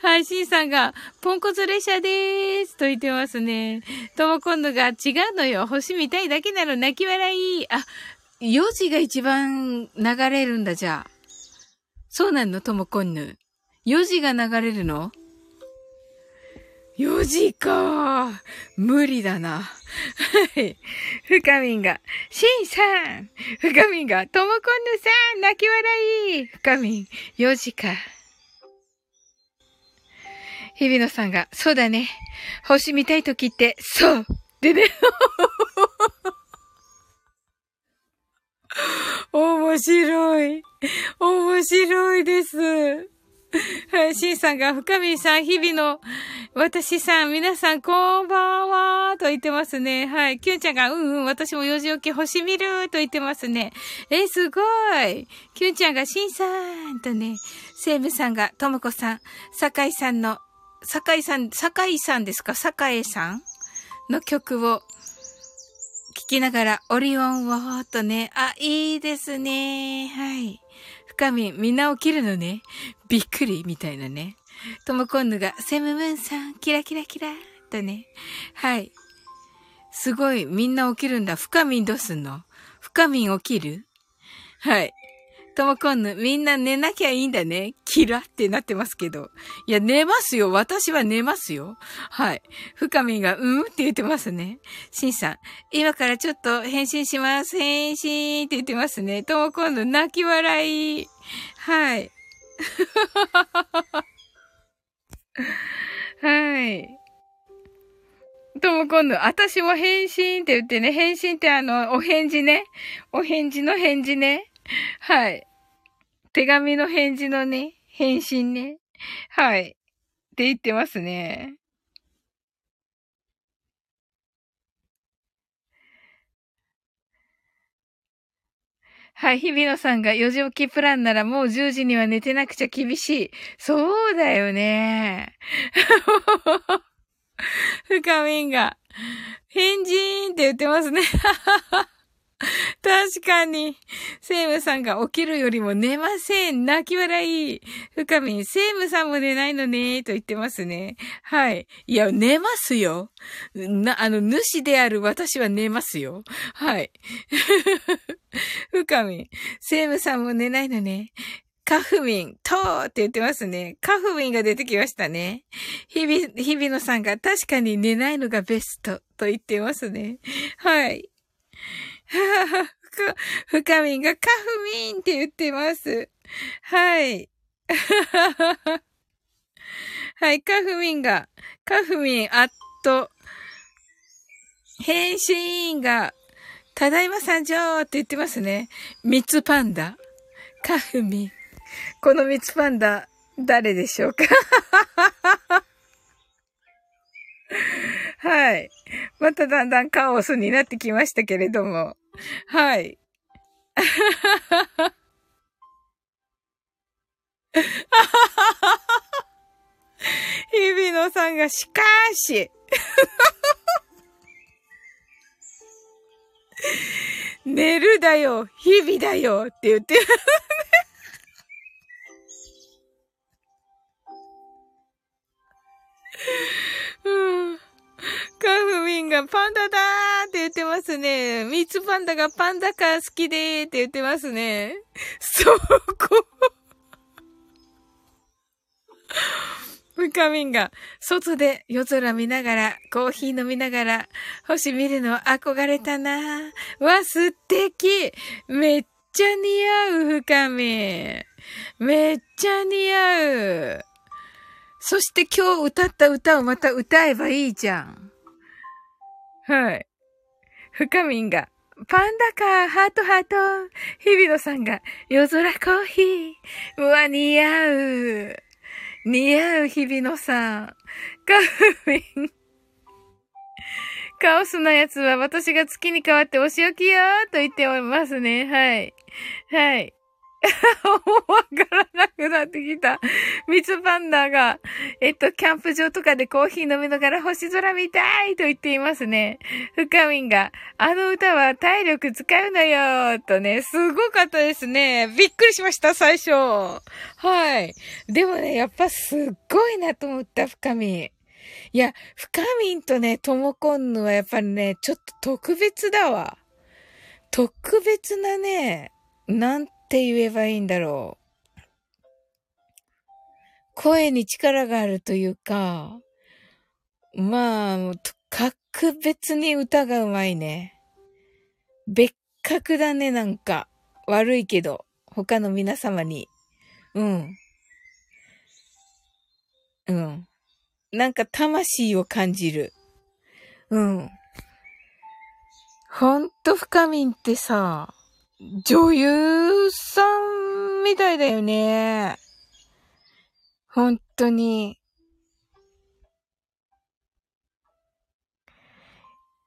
はい、シンさんが、ポンコツ列車でーすと言ってますね。とも今度が違うのよ。星見たいだけなの泣き笑い。あ、4時が一番流れるんだ、じゃあ。そうなのともこんぬ。4時が流れるの？4時か。無理だな。はい。深みんが、しんさん深みんが、ともこんぬさん泣き笑い深みん、4時か。日比野さんが、そうだね。星見たいときって、そうでね。面白い。面白いです。はい、シンさんが、深見さん、日々の、私さん、皆さん、こんばんは、と言ってますね。はい、キュンちゃんが、うんうん、私も4時起き星見る、と言ってますね。え、すごい。キュンちゃんが、シンさん、とね、セイムさんが、ともこさん、酒井さんの、酒井さん、酒井さんですか？酒井さんの曲を、聞きながら、オリオンを、とね、あ、いいですね。はい。深み、みんな起きるのね。びっくり、みたいなね。ともこんぬが、セムムーンさん、キラキラキラ、とね。はい。すごい、みんな起きるんだ。深みどうすんの？深み起きる？はい。ともこんぬ、みんな寝なきゃいいんだね。キラってなってますけど。いや、寝ますよ。私は寝ますよ。はい。深みが、うんって言ってますね。しんさん、今からちょっと返信します。返信って言ってますね。ともこんぬ、泣き笑い。はい。はい。とも今度、私も返信って言ってね、返信ってあの、お返事ね。お返事の返事ね。はい。手紙の返事のね、返信ね。はい。って言ってますね。はい。日比野さんが4時起きプランならもう10時には寝てなくちゃ厳しい。そうだよね。深みんが、変人って言ってますね。確かに。セイムさんが起きるよりも寝ません。泣き笑い。深みん、セイムさんも寝ないのね、と言ってますね。はい。いや、寝ますよ。な、あの、主である私は寝ますよ。はい。深みん、セイムさんも寝ないのね。カフミン、とーって言ってますね。カフミンが出てきましたね。日々、日々野さんが確かに寝ないのがベストと言ってますね。はい。ふかみんがカフミンって言ってます。はい。はい、カフミンが、カフミン、あっと、変身が、ただいま参上って言ってますね。ミツパンダ。カフミン。このミツパンダ、誰でしょうか？はい。まただんだんカオスになってきましたけれども。はい。日比野さんが、しかーし。寝るだよ、日々だよって言って、うんカフミンがパンダだーって言ってますね。ミつツパンダがパンダかー好きでーって言ってますね。そこムカミンが外で夜空見ながら、コーヒー飲みながら、星見るの憧れたなー。わ、素敵めっちゃ似合う、深み。めっちゃ似合う。そして今日歌った歌をまた歌えばいいじゃん。はい。深みんが、パンダか、ハートハート。日比野さんが、夜空コーヒー。うわ、似合う。似合う日比野さん。カフミン。カオスなやつは私が月に変わってお仕置きよーと言っておりますね。はい。はい。わからなくなってきた。ミツパンダが、えっと、キャンプ場とかでコーヒー飲みながら星空見たいと言っていますね。深みんが、あの歌は体力使うのよとね、すごかったですね。びっくりしました、最初。はい。でもね、やっぱすっごいなと思った、深み。いや、深みんとね、ともこんぬはやっぱりね、ちょっと特別だわ。特別なね、なんて言えばいいんだろう。声に力があるというか、まあ、格別に歌がうまいね。別格だね、なんか。悪いけど。他の皆様に。うん。うん。なんか魂を感じる。うん。ほんと深みんってさ、女優さんみたいだよね。本当に。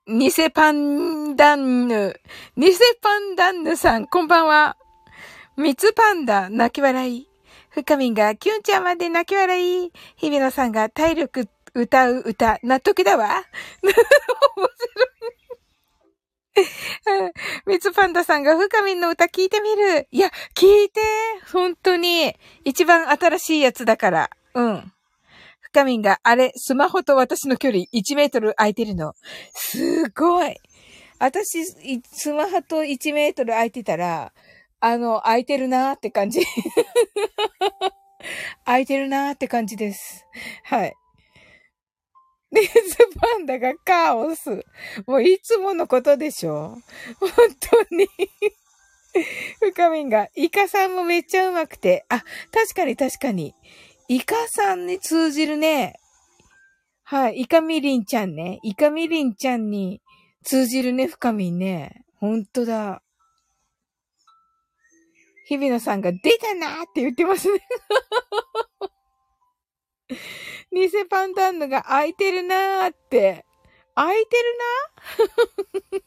偽パンダンヌ。偽パンダンヌさん、こんばんは。ミツパンダ、泣き笑い。深みんが、キュンちゃんまで泣き笑い。日比野さんが、体力歌う歌、納得だわ。面白い。ミツパンダさんがフカミンの歌聞いてみる。いや、聞いて。本当に。一番新しいやつだから。うん。フカミンが、あれ、スマホと私の距離1メートル空いてるの。すごい。私、スマホと1メートル空いてたら、あの、空いてるなーって感じ。空いてるなーって感じです。はい。レーズパンダがカオス。もういつものことでしょ本当に深みんが、イカさんもめっちゃうまくて。あ、確かに確かに。イカさんに通じるね。はい。イカミリンちゃんね。イカミリンちゃんに通じるね、深みんね。ほんとだ。日比野さんが出たなーって言ってますね 偽パンタンヌが空いてるなーって。空いてる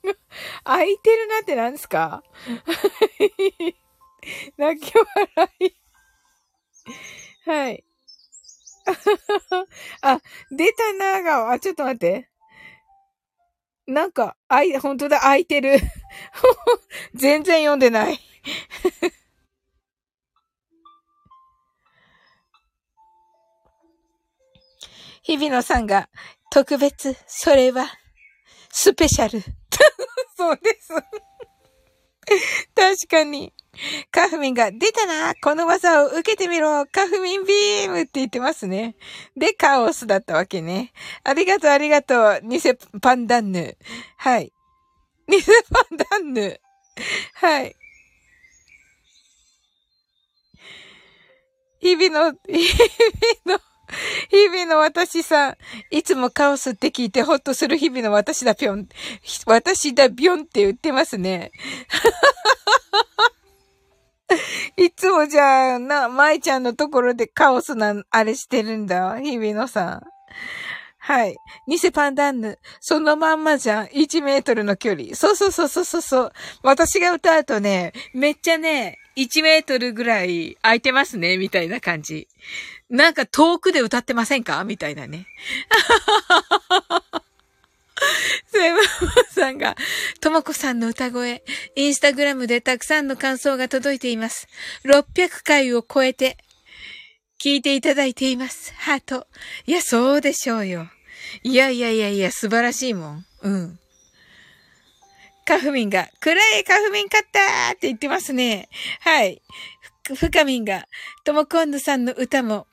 な？空いてるなって何ですか？泣き笑い。はい。あ、出たなーが、あ、ちょっと待って。なんか、あい、本当だ、空いてる。全然読んでない日比野さんが、特別、それは、スペシャル。そうです。確かに。カフミンが、出たなこの技を受けてみろカフミンビームって言ってますね。で、カオスだったわけね。ありがとう、ありがとう。偽パンダンヌ。はい。偽パンダンヌ。はい。日々の、日々の、日々の私さん、いつもカオスって聞いてほっとする日々の私だぴょん、私だびょんって言ってますね。いつもじゃあ、な、舞ちゃんのところでカオスな、あれしてるんだ。日々のさん。はい。偽パンダンヌ。そのまんまじゃん。1メートルの距離。そうそうそうそうそう。私が歌うとね、めっちゃね、1メートルぐらい空いてますね、みたいな感じ。なんか遠くで歌ってませんか？みたいなね。セブンさんが、ともこさんの歌声、インスタグラムでたくさんの感想が届いています。600回を超えて、聞いていただいています。ハート。いや、そうでしょうよ。いやいやいやいや、素晴らしいもん。うん。カフミンが、暗いカフミン勝ったーって言ってますね。はい。ふかみんが、ともこんぬさんの歌も、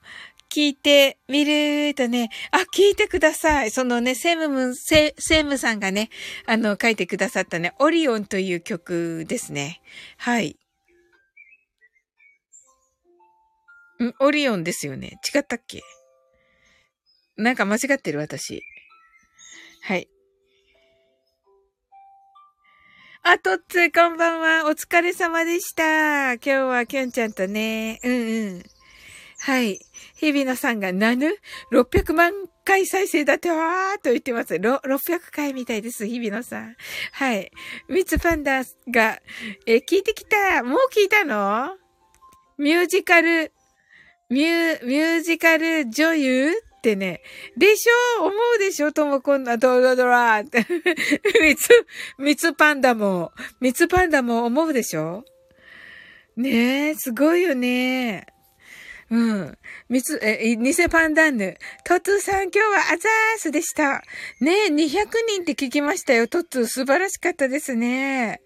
聞いてみるとね、あ、聞いてください。そのね、セムム、セ、セムさんがね、あの、書いてくださったね、オリオンという曲ですね。はい。んオリオンですよね。違ったっけ？なんか間違ってる私。はい。あ、とっつこんばんは。お疲れ様でした。今日はきゅんちゃんとね。うんうん。はい。日比野さんが、なぬ ?600 万回再生だってわーっと言ってます。600回みたいです、日比野さん。はい。ミツパンダが、え、聞いてきた。もう聞いたの？ミュージカル、ミュ、ミュージカル女優？ってね、でしょ？思うでしょ？ともこんなドロドラって。ミツ、ミツパンダも、ミツパンダも思うでしょ？ねえ、すごいよね。うん。みつ、え、偽パンダンヌ。トッツーさん今日はアザースでした。ねえ、200人って聞きましたよ。トッツー素晴らしかったですね。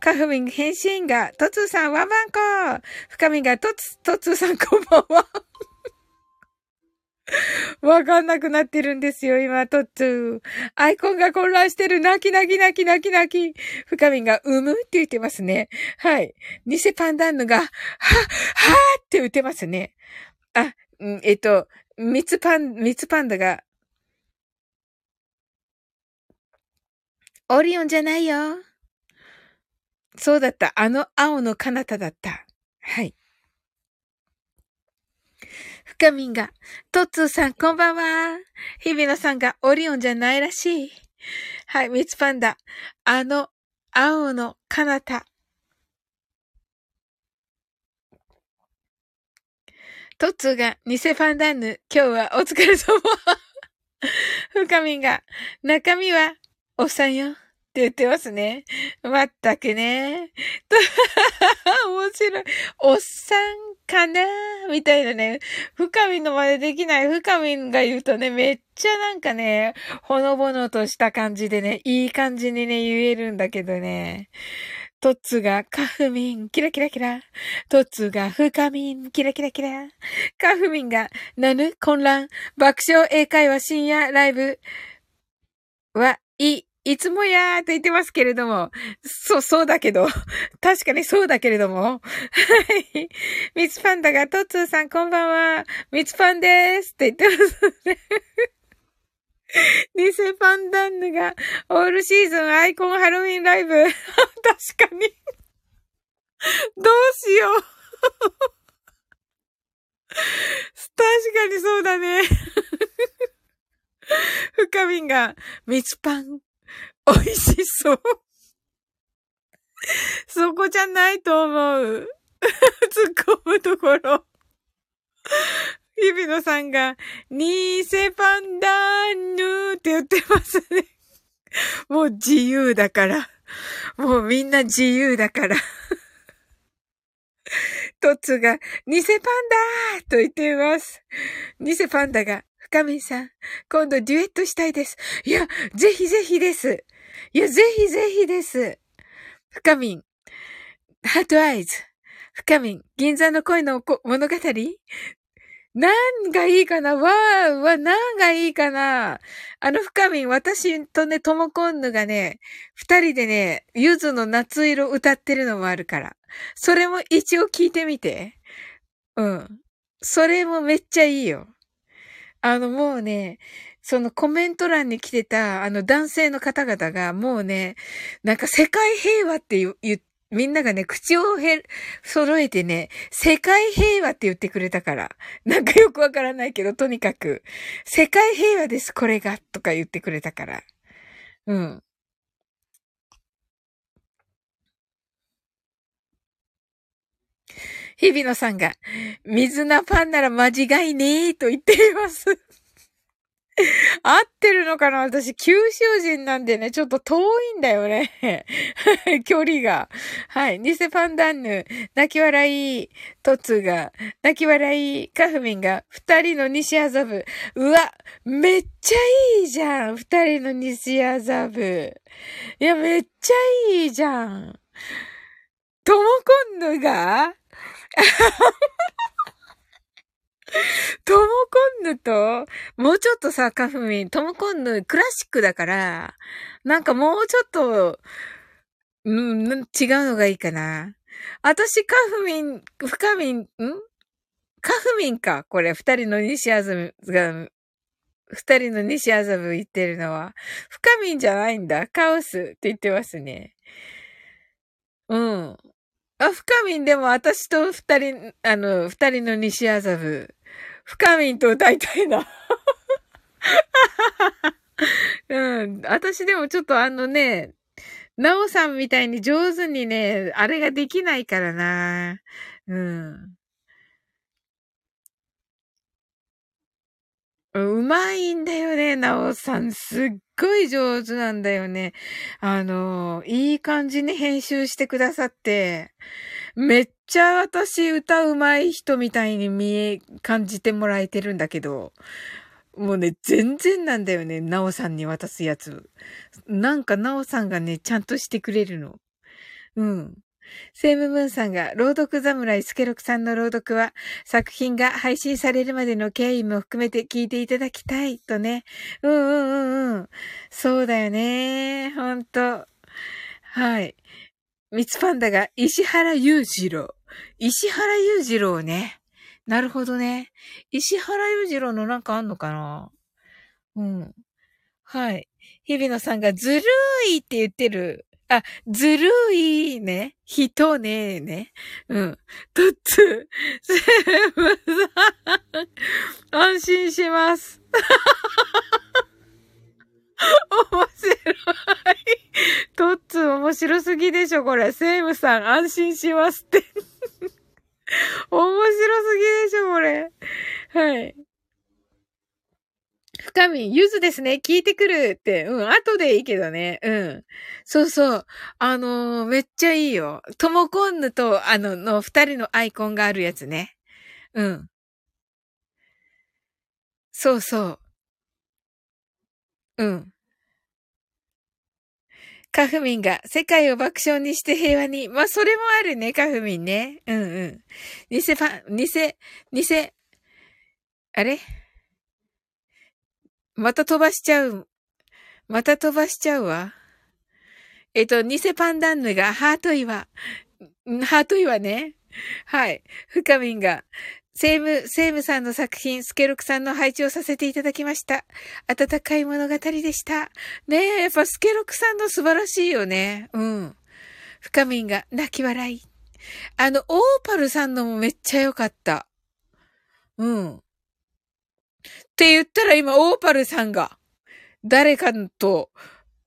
カフミン返信が、トツーさんワンバンコ深みがトツ、トツーさんこんばんは。わかんなくなってるんですよ、今、トッツー。アイコンが混乱してる。泣き泣き泣き泣き泣き。深みが、うむって言ってますね。はい。偽パンダンヌが、は、はーって言ってますね。あ、えっと、ミツパン、ミツパンダが、オリオンじゃないよ。そうだった。あの青の彼方だった。はい。深みんが、トッツーさんこんばんは。日比野さんがオリオンじゃないらしい。はい、ミツパンダ。あの、青の彼方。トッツーが、偽ファンダンヌ、今日はお疲れ様。深みんが、中身は、おっさんよ。って言ってますね。まったくね。面白い。おっさんかなーみたいなね。深みの真似できない。深みが言うとね、めっちゃなんかね、ほのぼのとした感じでね、いい感じにね、言えるんだけどね。トッツがカフミン、キラキラキラ。トッツがフカミン、キラキラキラ。カフミンが、なぬ混乱。爆笑英会話深夜ライブは、いい、いつもやーと言ってますけれども、そう、そうだけど、確かにそうだけれども、はい。ミツパンダが、トッツーさんこんばんは、ミツパンでーすって言ってますね。偽パンダンヌが、オールシーズンアイコンハロウィンライブ。確かに。どうしよう。確かにそうだね。深みんが、ミツパン 美味しそう。そこじゃないと思う。突っ込むところ。日比野さんが、ニセパンダーヌーって言ってますね。もう自由だから。もうみんな自由だから。トッツが、偽パンダーと言っています。偽パンダが、深見さん、今度デュエットしたいです。いや、ぜひぜひです。いや、ぜひぜひです。深みん。ハートアイズ。深みん。銀座の恋の物語？何がいいかな？わーわ、何がいいかな？あの深みん、私とね、ともこんぬがね、二人でね、ゆずの夏色歌ってるのもあるから。それも一応聞いてみて。うん。それもめっちゃいいよ。あのもうね、そのコメント欄に来てた、あの男性の方々が、もうね、なんか世界平和って言、言、みんながね、口をへ、揃えてね、世界平和って言ってくれたから。なんかよくわからないけど、とにかく、世界平和です、これが、とか言ってくれたから。うん。日比野さんが、水菜パンなら間違いねえと言っています。合ってるのかな？私、九州人なんでね、ちょっと遠いんだよね。距離が。はい。偽パンダンヌ、泣き笑い、トツが、泣き笑い、カフミンが、二人の西麻布。うわ、めっちゃいいじゃん。二人の西麻布。いや、めっちゃいいじゃん。ともこんぬが トモコンヌと、もうちょっとさ、カフミン、トモコンヌクラシックだから、なんかもうちょっと、うん、違うのがいいかな。私、カフミン、フカミン、ん？カフミンか。これ、二人の西アズが、二人の西麻布言ってるのは。深みんじゃないんだ。カオスって言ってますね。うん。あ、深みんでも私と二人、あの、二人の西麻布。深みんと歌いたいな。うん。私でもちょっとあのね、なおさんみたいに上手にね、あれができないからな。うん。うまいんだよね、なおさん。すっごい上手なんだよね。あの、いい感じに編集してくださって、めっちゃ私歌うまい人みたいに見え、感じてもらえてるんだけど、もうね、全然なんだよね、なおさんに渡すやつ。なんかなおさんがね、ちゃんとしてくれるの。うん。セイムムーンさんが、朗読侍スケロクさんの朗読は、作品が配信されるまでの経緯も含めて聞いていただきたい、とね。うんうんうんうん。そうだよね。ほんと。はい。ミツパンダが、石原裕次郎。石原裕次郎ね。なるほどね。石原裕次郎のなんかあんのかなうん。はい。日比野さんがずるーいって言ってる。あ、ずるいね。人ねえね。うん。とっつ、セブさん。安心します。面白い。トッツ面白すぎでしょ、これ。セイムさん、安心しますって面白すぎでしょ、これ。はい。深み、ゆずですね。聞いてくるって。うん、後でいいけどね。うん。そうそう。あのー、めっちゃいいよ。ともこんぬと、あの、の二人のアイコンがあるやつね。うん。そうそう。うん。カフミンが世界を爆笑にして平和に。まあ、それもあるね、カフミンね。うんうん。偽ファン、偽、偽、あれ？また飛ばしちゃう。また飛ばしちゃうわ。えっと、偽パンダンヌがハート岩。ハート岩ね。はい。深みんが、セーム、セームさんの作品、スケロクさんの配置をさせていただきました。温かい物語でした。ねえ、やっぱスケロクさんの素晴らしいよね。うん。深みんが泣き笑い。あの、オーパルさんのもめっちゃ良かった。うん。って言ったら今、オーパルさんが、誰かと、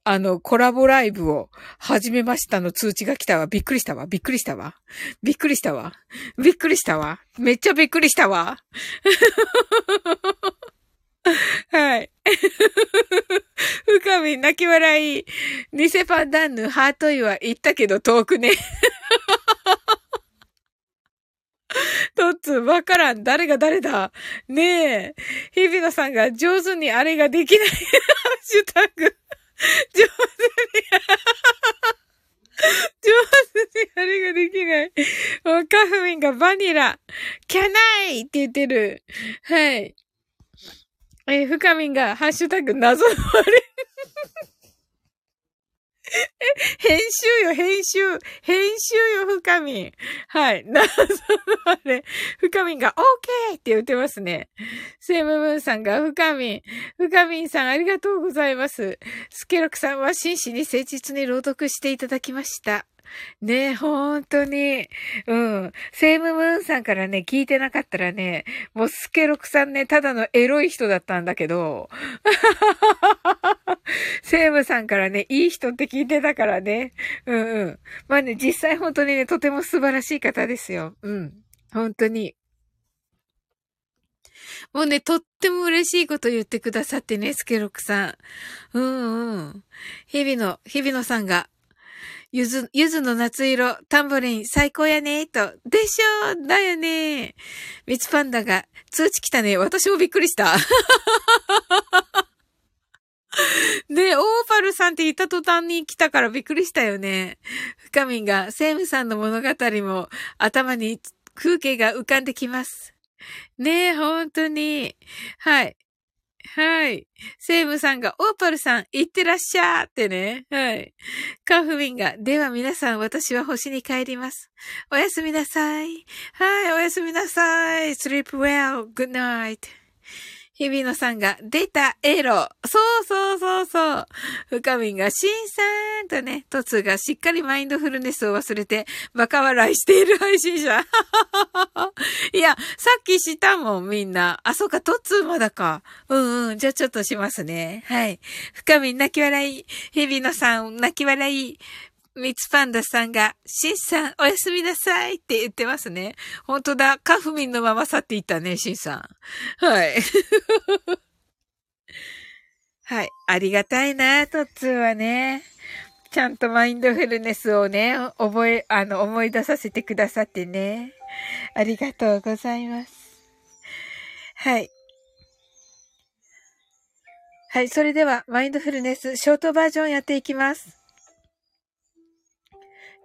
あの、コラボライブを始めましたの通知が来たわ。びっくりしたわ。びっくりしたわ。びっくりしたわ。びっくりしたわ。めっちゃびっくりしたわ。はい。深み、泣き笑い。偽パンダンヌ、ハートイは言ったけど遠くね。トッツ、わからん。誰が誰だ？ねえ。日比野さんが上手にあれができない。ハッシュタグ。上手に。上手にあれができない。カフミンがバニラ。キャナイって言ってる。はい。え深みんが、ハッシュタグ、謎のあれ。編集よ、編集。編集よ、深みん。はい。な、そのあれ、深みんが、オーケーって言ってますね。セムムーンさんが、深みん。深みんさん、ありがとうございます。スケロクさんは真摯に誠実に朗読していただきました。ねえ、本当に。うん。セイムムーンさんからね、聞いてなかったらね、もうスケロクさんね、ただのエロい人だったんだけど、セイムさんからね、いい人って聞いてたからね。うんうん。まあね、実際本当にね、とても素晴らしい方ですよ。うん。本当に。もうね、とっても嬉しいこと言ってくださってね、スケロクさん。うんうん。日々の、日々のさんが、ゆず、ゆずの夏色、タンボリン最高やねと。でしょだよねミツパンダが、通知来たね。私もびっくりした。で、オーパルさんって言った途端に来たからびっくりしたよね。深みが、セムさんの物語も頭に風景が浮かんできます。ねえ、本当に。はい。はい。セイムさんが、オーパルさん、行ってらっしゃーってね。はい。カフミンが、では皆さん、私は星に帰ります。おやすみなさい。はい、おやすみなさい。sleep well. good night. 日比野さんが、出たエロ。そうそうそうそう。深みが、しんさんとね、トツがしっかりマインドフルネスを忘れて、バカ笑いしている配信者。いや、さっきしたもん、みんな。あ、そうか、トツまだか。うんうん。じゃあちょっとしますね。はい。深み泣き笑い。日比野さん、泣き笑い。ミツパンダさんが、シンさん、おやすみなさいって言ってますね。本当だ。カフミンのまま去っていったね、シンさん。はい。はい。ありがたいな、トッツーはね。ちゃんとマインドフルネスをね、覚え、あの、思い出させてくださってね。ありがとうございます。はい。はい。それでは、マインドフルネス、ショートバージョンやっていきます。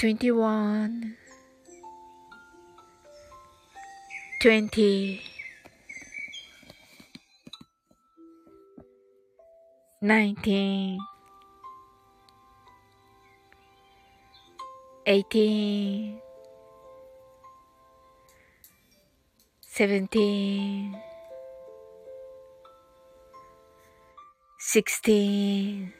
21 20 19 18 17 16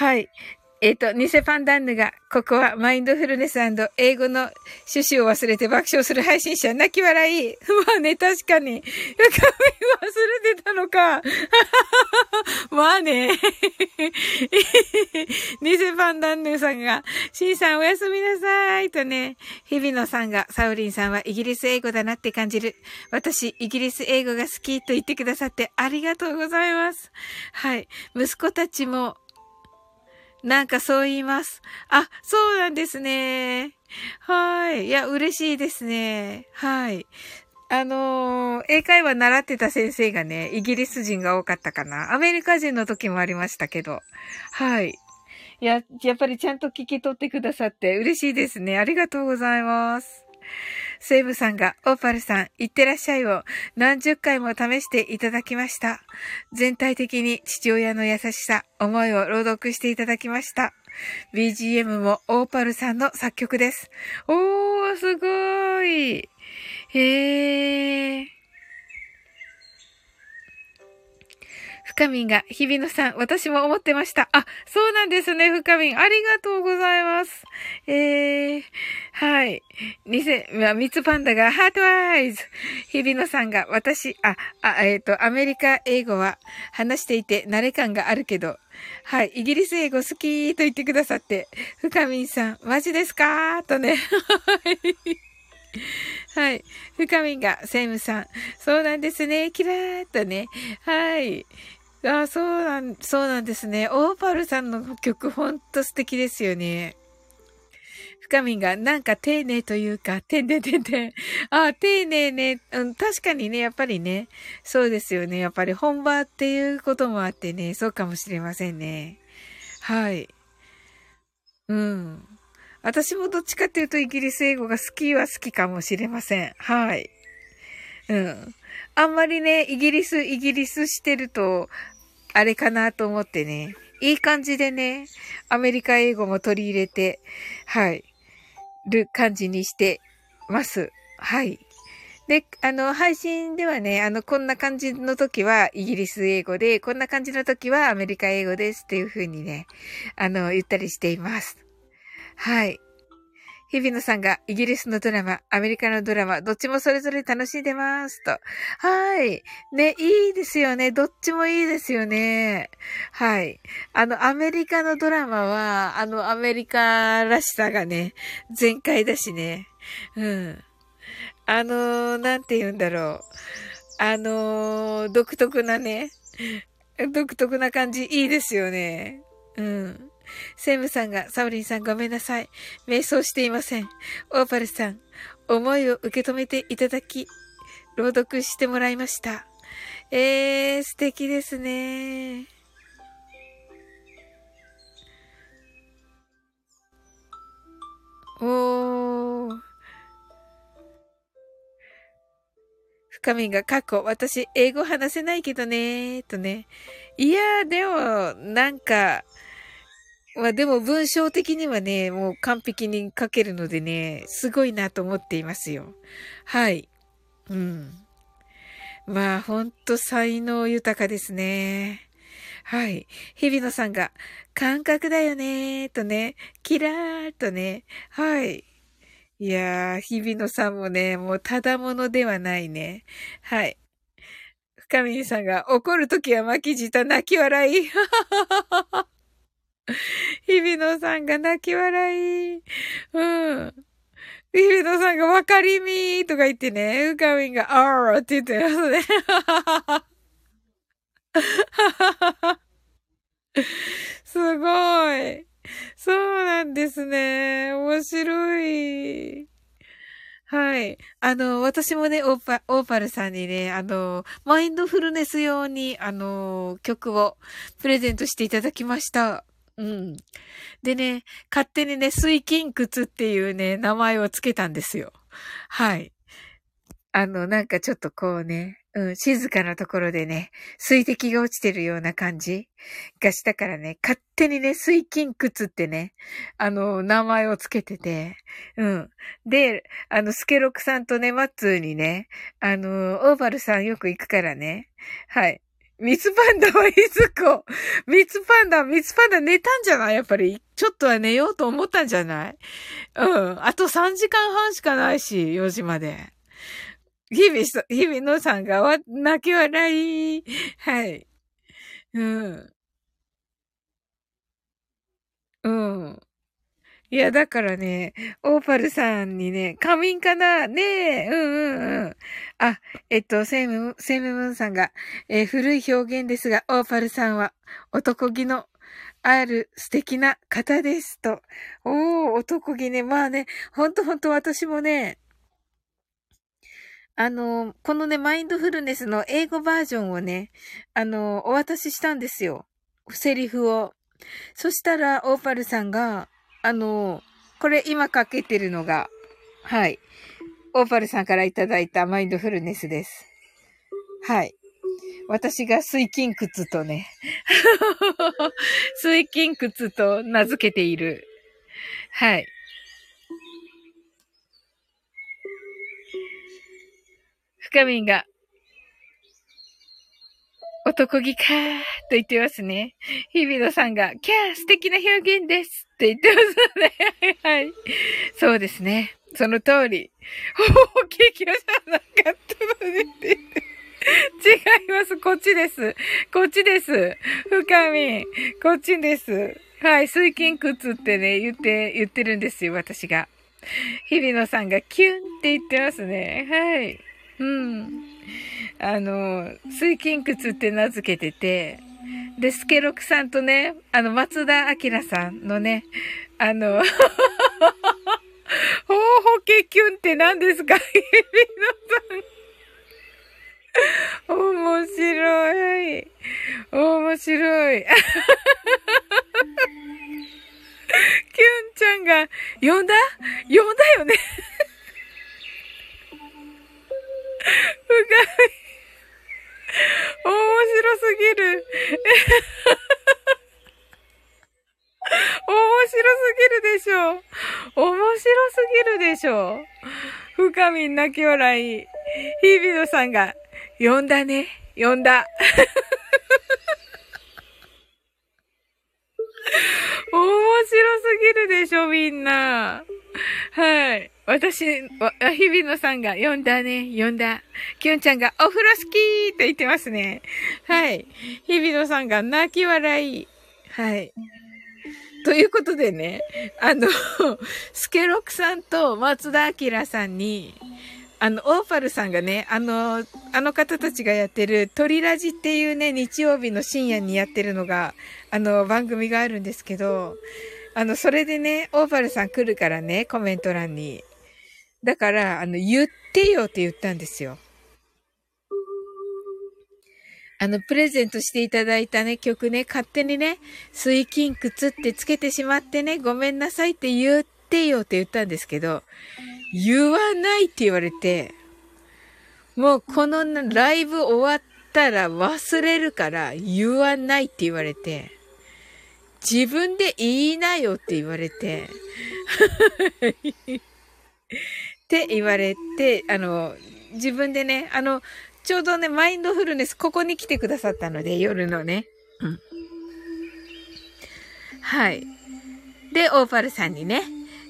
はい。えっ、ー、と、偽パンダンヌが、ここはマインドフルネス英語の趣旨を忘れて爆笑する配信者、泣き笑い。まあね、確かに。忘れてたのか。まあね。偽パンダンヌさんが、シンさんおやすみなさい。とね、日比野さんが、サウリンさんはイギリス英語だなって感じる。私、イギリス英語が好きと言ってくださってありがとうございます。はい。息子たちも、なんかそう言います。あ、そうなんですね。はい。いや、嬉しいですね。はい。あのー、英会話習ってた先生がね、イギリス人が多かったかな。アメリカ人の時もありましたけど。はい。いや、やっぱりちゃんと聞き取ってくださって嬉しいですね。ありがとうございます。セイムさんが、オーパルさん、いってらっしゃいを何十回も試していただきました。全体的に父親の優しさ、思いを朗読していただきました。BGM もオーパルさんの作曲です。おー、すごい。へー。深みんが、日比野さん、私も思ってました。あ、そうなんですね、深みん。ありがとうございます。えー、はい。偽、まあ、ミツパンダが、ハートアイズ。日比野さんが、私、あ、あ、えっ、ー、と、アメリカ英語は話していて慣れ感があるけど、はい、イギリス英語好きと言ってくださって、深みんさん、マジですか？とね。はい。はい。深みが、セイムさん。そうなんですね。キラーっとね。はい。あ、そうなん、そうなんですね。オーパルさんの曲ほんと素敵ですよね。深みがなんか丁寧というか、てんてんてんてん。あ、丁寧ね。うん、確かにね、やっぱりね。そうですよね。やっぱり本場っていうこともあってね、そうかもしれませんね。はい。うん。私もどっちかっていうとイギリス英語が好きは好きかもしれません。はい。うん。あんまりね、イギリス、イギリスしてると、あれかなと思ってね。いい感じでね、アメリカ英語も取り入れて、はい、る感じにしてます。はい。で、あの、配信ではね、あの、こんな感じの時はイギリス英語で、こんな感じの時はアメリカ英語ですっていう風にね、あの、言ったりしています。はい。日比野さんがイギリスのドラマ、アメリカのドラマ、どっちもそれぞれ楽しんでますと。はい。ね、いいですよね。どっちもいいですよね。はい。あの、アメリカのドラマは、あの、アメリカらしさがね、全開だしね。うん。あの、なんて言うんだろう。あの、独特なね、独特な感じ、いいですよね。うん。セムさんが、サウリンさんごめんなさい。瞑想していません。オーパルさん、思いを受け止めていただき、朗読してもらいました。えー、素敵ですね。おー。深みが過去、私、英語話せないけどね、とね。いやー、でも、なんか、まあでも文章的にはね、もう完璧に書けるのでね、すごいなと思っていますよ。はい。うん。まあほんと才能豊かですね。はい。日比野さんが、感覚だよねーとね、キラーとね、はい。いやー、日比野さんもね、もうただものではないね。はい。深見さんが、怒るときは巻き舌泣き笑い。日比野さんが泣き笑い。うん。日比野さんがわかりみーとか言ってね、うかみんがあーって言ってますね。すごい。そうなんですね。面白い。はい。あの、私もね、オーパ、オーパルさんにね、あの、マインドフルネス用に、あの、曲をプレゼントしていただきました。うん。でね、勝手にね、水金窟っていうね、名前をつけたんですよ。はい。あの、なんかちょっとこうね、うん、静かなところでね、水滴が落ちてるような感じがしたからね、勝手にね、水金窟ってね、あの、名前をつけてて、うん。で、あの、スケロクさんとね、マッツーにね、あの、オーバルさんよく行くからね、はい。ミツパンダはいつこミツパンダ、ミツパンダ寝たんじゃない？やっぱり。ちょっとは寝ようと思ったんじゃない？うん。あと3時間半しかないし、4時まで。日々、日々のさんがわ、泣き笑い。はい。うん。うん。いや、だからね、オーパルさんにね、仮眠かな？ねえ、うんうんうん。あ、えっと、セイム、セイムムーンさんが、えー、古い表現ですが、オーパルさんは男気のある素敵な方ですと。おー、男気ね。まあね、ほんとほんと私もね、あの、このね、マインドフルネスの英語バージョンをね、あの、お渡ししたんですよ。セリフを。そしたら、オーパルさんが、あの、これ今かけてるのが、はい。オーパルさんからいただいたマインドフルネスです。はい。私が水筋靴とね、水筋靴と名付けている。はい。深みんが、男気かーと言ってますね。日比野さんが、キャー素敵な表現ですって言ってますね。はい。そうですね。その通り。おー、ケーキじゃなかったのにって。違います。こっちです。こっちです。深み。こっちです。はい。水筋靴ってね、言って、言ってるんですよ。私が。日比野さんがキュンって言ってますね。はい。うん。あの、水筋靴って名付けてて、で、スケロクさんとね、あの、松田明さんのね、あの、ほうほけキュンって何ですか？日比野さん。面白い。面白い。キュンちゃんが、呼んだ？呼んだよね 深い。面白すぎる。面白すぎるでしょ。面白すぎるでしょ。深みん泣き笑い。日比野さんが、呼んだね。呼んだ。面白すぎるでしょ、みんな。はい。私、日比野さんが呼んだね、呼んだ。きゅんちゃんがお風呂好きって言ってますね。はい。日比野さんが泣き笑い。はい。ということでね、あの、スケロクさんと松田明さんに、あの、オーパルさんがね、あの、あの方たちがやってる、鳥ラジっていうね、日曜日の深夜にやってるのが、あの、番組があるんですけど、あの、それでね、オーパルさん来るからね、コメント欄に。だから、あの、言ってよって言ったんですよ。あの、プレゼントしていただいたね、曲ね、勝手にね、水金靴ってつけてしまってね、ごめんなさいって言ってよって言ったんですけど、言わないって言われて、もうこのライブ終わったら忘れるから言わないって言われて、自分で言いなよって言われて、って言われて、あの、自分でね、あの、ちょうどね、マインドフルネス、ここに来てくださったので、夜のね。うん。はい。で、オーパルさんにね、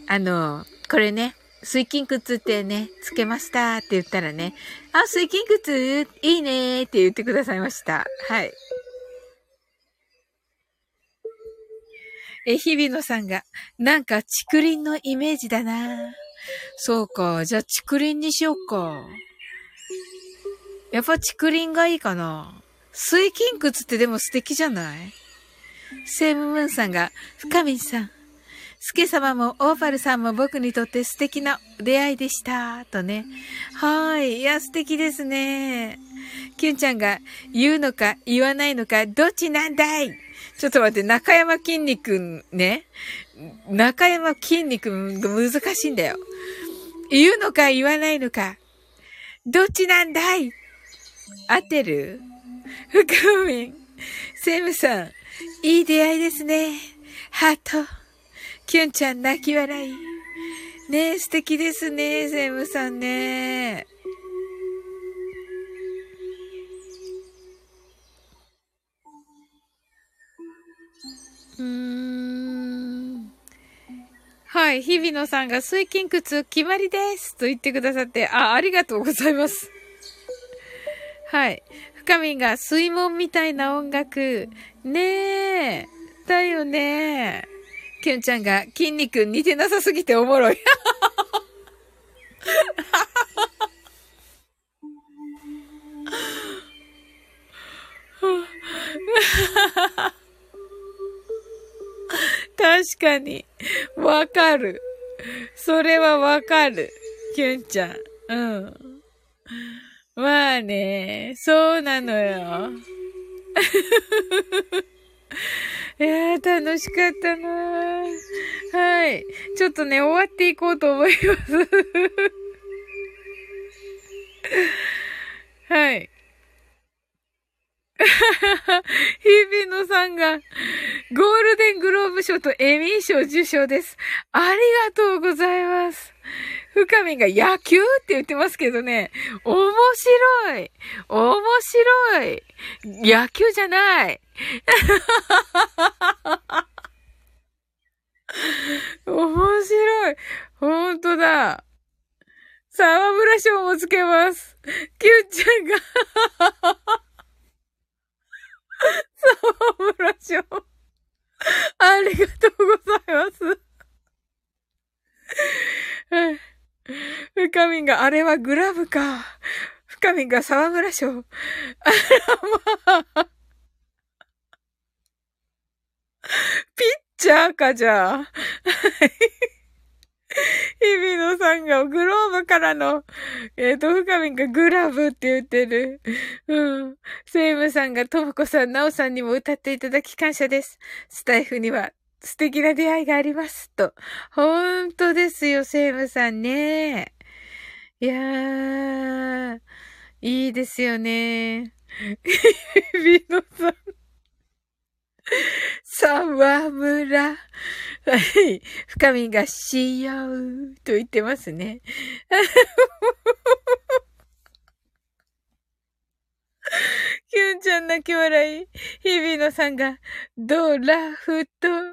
あの、これね、水筋靴ってね、つけましたって言ったらね、あ、水筋靴いいねって言ってくださいました。はい。え、日比野さんが、なんか竹林のイメージだなそうか。じゃあ竹林にしようか。やっぱ竹林がいいかな水筋靴ってでも素敵じゃない？セームムーンさんが、深見さん、スケ様もオーパルさんも僕にとって素敵な出会いでした。とね。はい。いや、素敵ですね。キュンちゃんが言うのか言わないのかどっちなんだい？ちょっと待って、中山筋肉ね。中山筋肉難しいんだよ。言うのか言わないのか。どっちなんだい？合ってる？深みセムさん、いい出会いですね。ハート。キュンちゃん泣き笑い。ねえ、素敵ですね、セムさんね。うーん。はい。日比野さんが水筋靴決まりですと言ってくださって、あ、ありがとうございます。はい。深みが水門みたいな音楽。ねえ。だよね。キュンちゃんが筋肉似てなさすぎておもろい。確かに。わかる。それはわかる。キュンちゃん。うん。まあね、そうなのよ。いやー、楽しかったなはい。ちょっとね、終わっていこうと思います。はい。日比野さんが、ゴールデングローブ賞とエミー賞受賞です。ありがとうございます。深みが野球って言ってますけどね、面白い。面白い。野球じゃない。面白い。ほんとだ。沢村賞もつけます。キュンちゃんが。沢村賞。ありがとうございます。深みんが、あれはグラブか。深みんが沢村賞。あらまあ。ピッチャーか、じゃあ。はい。日比野さんがグローブからの、えっ、ー、と、深みがグラブって言ってる。うん。セイムさんがともこさん、なおさんにも歌っていただき感謝です。スタイフには素敵な出会いがあります。と。ほんとですよ、セイムさんね。いやー、いいですよね。日比野さん。沢村。はい。深みがしようと言ってますね。キュンちゃん泣き笑い。日比野さんがドラフト。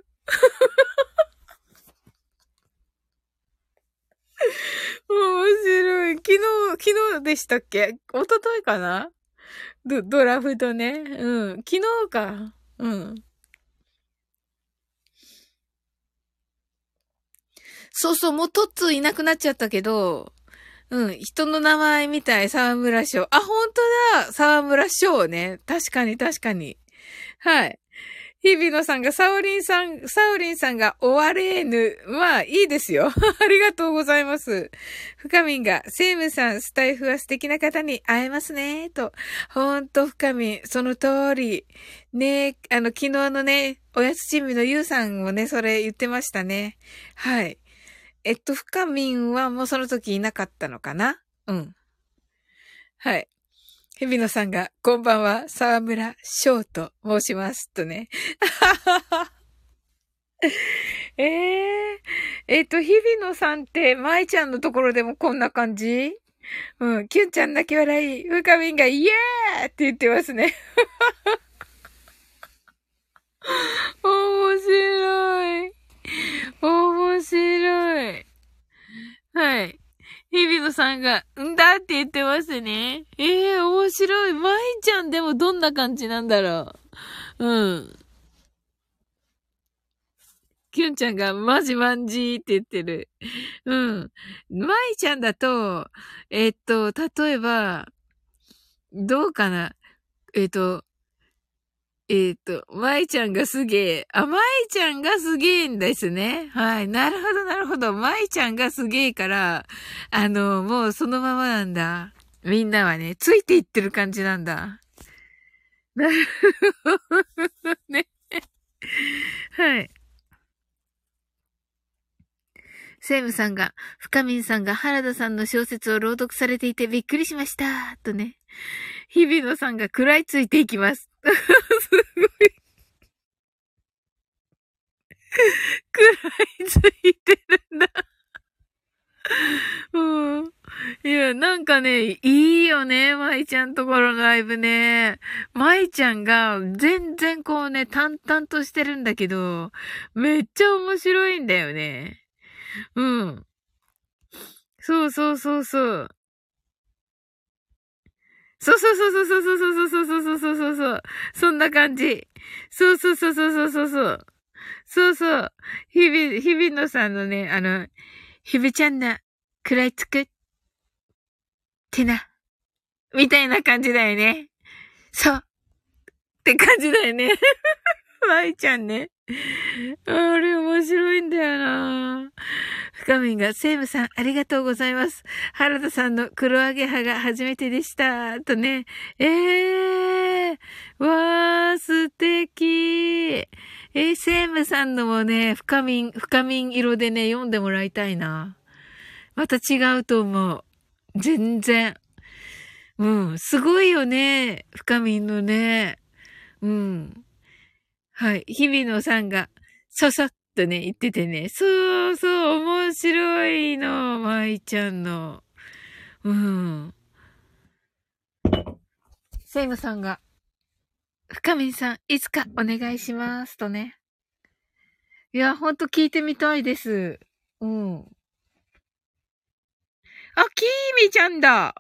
面白い。昨日、昨日でしたっけ？一昨日かな？ド、ドラフトね。うん。昨日か。うん。そうそう、もうトッツーいなくなっちゃったけど、うん、人の名前みたい、沢村賞。あ、本当だ沢村賞ね。確かに確かに。はい。日比野さんが、サオリンさん、サオリンさんが終われぬ。まあ、いいですよ。ありがとうございます。深みんが、セイムさん、スタイフは素敵な方に会えますね。と。ほんと、深みん、その通り。ねあの、昨日のね、おやつチームのゆうさんもね、それ言ってましたね。はい。えっと、深みんはもうその時いなかったのかな？うん。はい。日比野さんが、こんばんは、沢村翔と申します。とね。え えー、えっ、と、日比野さんって、舞ちゃんのところでもこんな感じ？うん、キュンちゃん泣き笑い、深みんがイエーって言ってますね。面白い。面白い。はい。日比野さんが、んだって言ってますね。ええー、面白い。舞ちゃんでもどんな感じなんだろう。うん。きゅんちゃんが、マジマンジーって言ってる。うん。舞ちゃんだと、えー、っと、例えば、どうかな。えー、っと、えっ、ー、と、舞ちゃんがすげえ。あ、舞ちゃんがすげえんですね。はい。なるほど、なるほど。舞ちゃんがすげえから、あの、もうそのままなんだ。みんなはね、ついていってる感じなんだ。なるほどね。はい。セイムさんが、深民さんが原田さんの小説を朗読されていてびっくりしました。とね。日比野さんが食らいついていきます。すごい。食らいついてるんだ。うん。いや、なんかね、いいよね、舞ちゃんところのライブね。舞ちゃんが全然こうね、淡々としてるんだけど、めっちゃ面白いんだよね。うん。そうそうそうそう。そうそうそうそうそうそうそうそうそうそうそうそう。そんな感じ。そうそうそうそうそうそうそう。そうそう。日々、日々のさんのね、あの、日々ちゃんな、食らいつく。ってな。みたいな感じだよね。そう。って感じだよね。まいちゃんね。あれ面白いんだよな深みんが、セイムさん、ありがとうございます。原田さんの黒揚げ派が初めてでした。とね。えー、わー、素敵。えー、セイムさんのもね、深みん、深みん色でね、読んでもらいたいな。また違うと思う。全然。うん、すごいよね。深みんのね。うん。はい。日比野さんが、ささっとね、言っててね。そうそう、面白いの。舞ちゃんの。うん。セイムさんが、深みさん、いつかお願いします。とね。いや、ほんと聞いてみたいです。うん。あ、キーミちゃんだ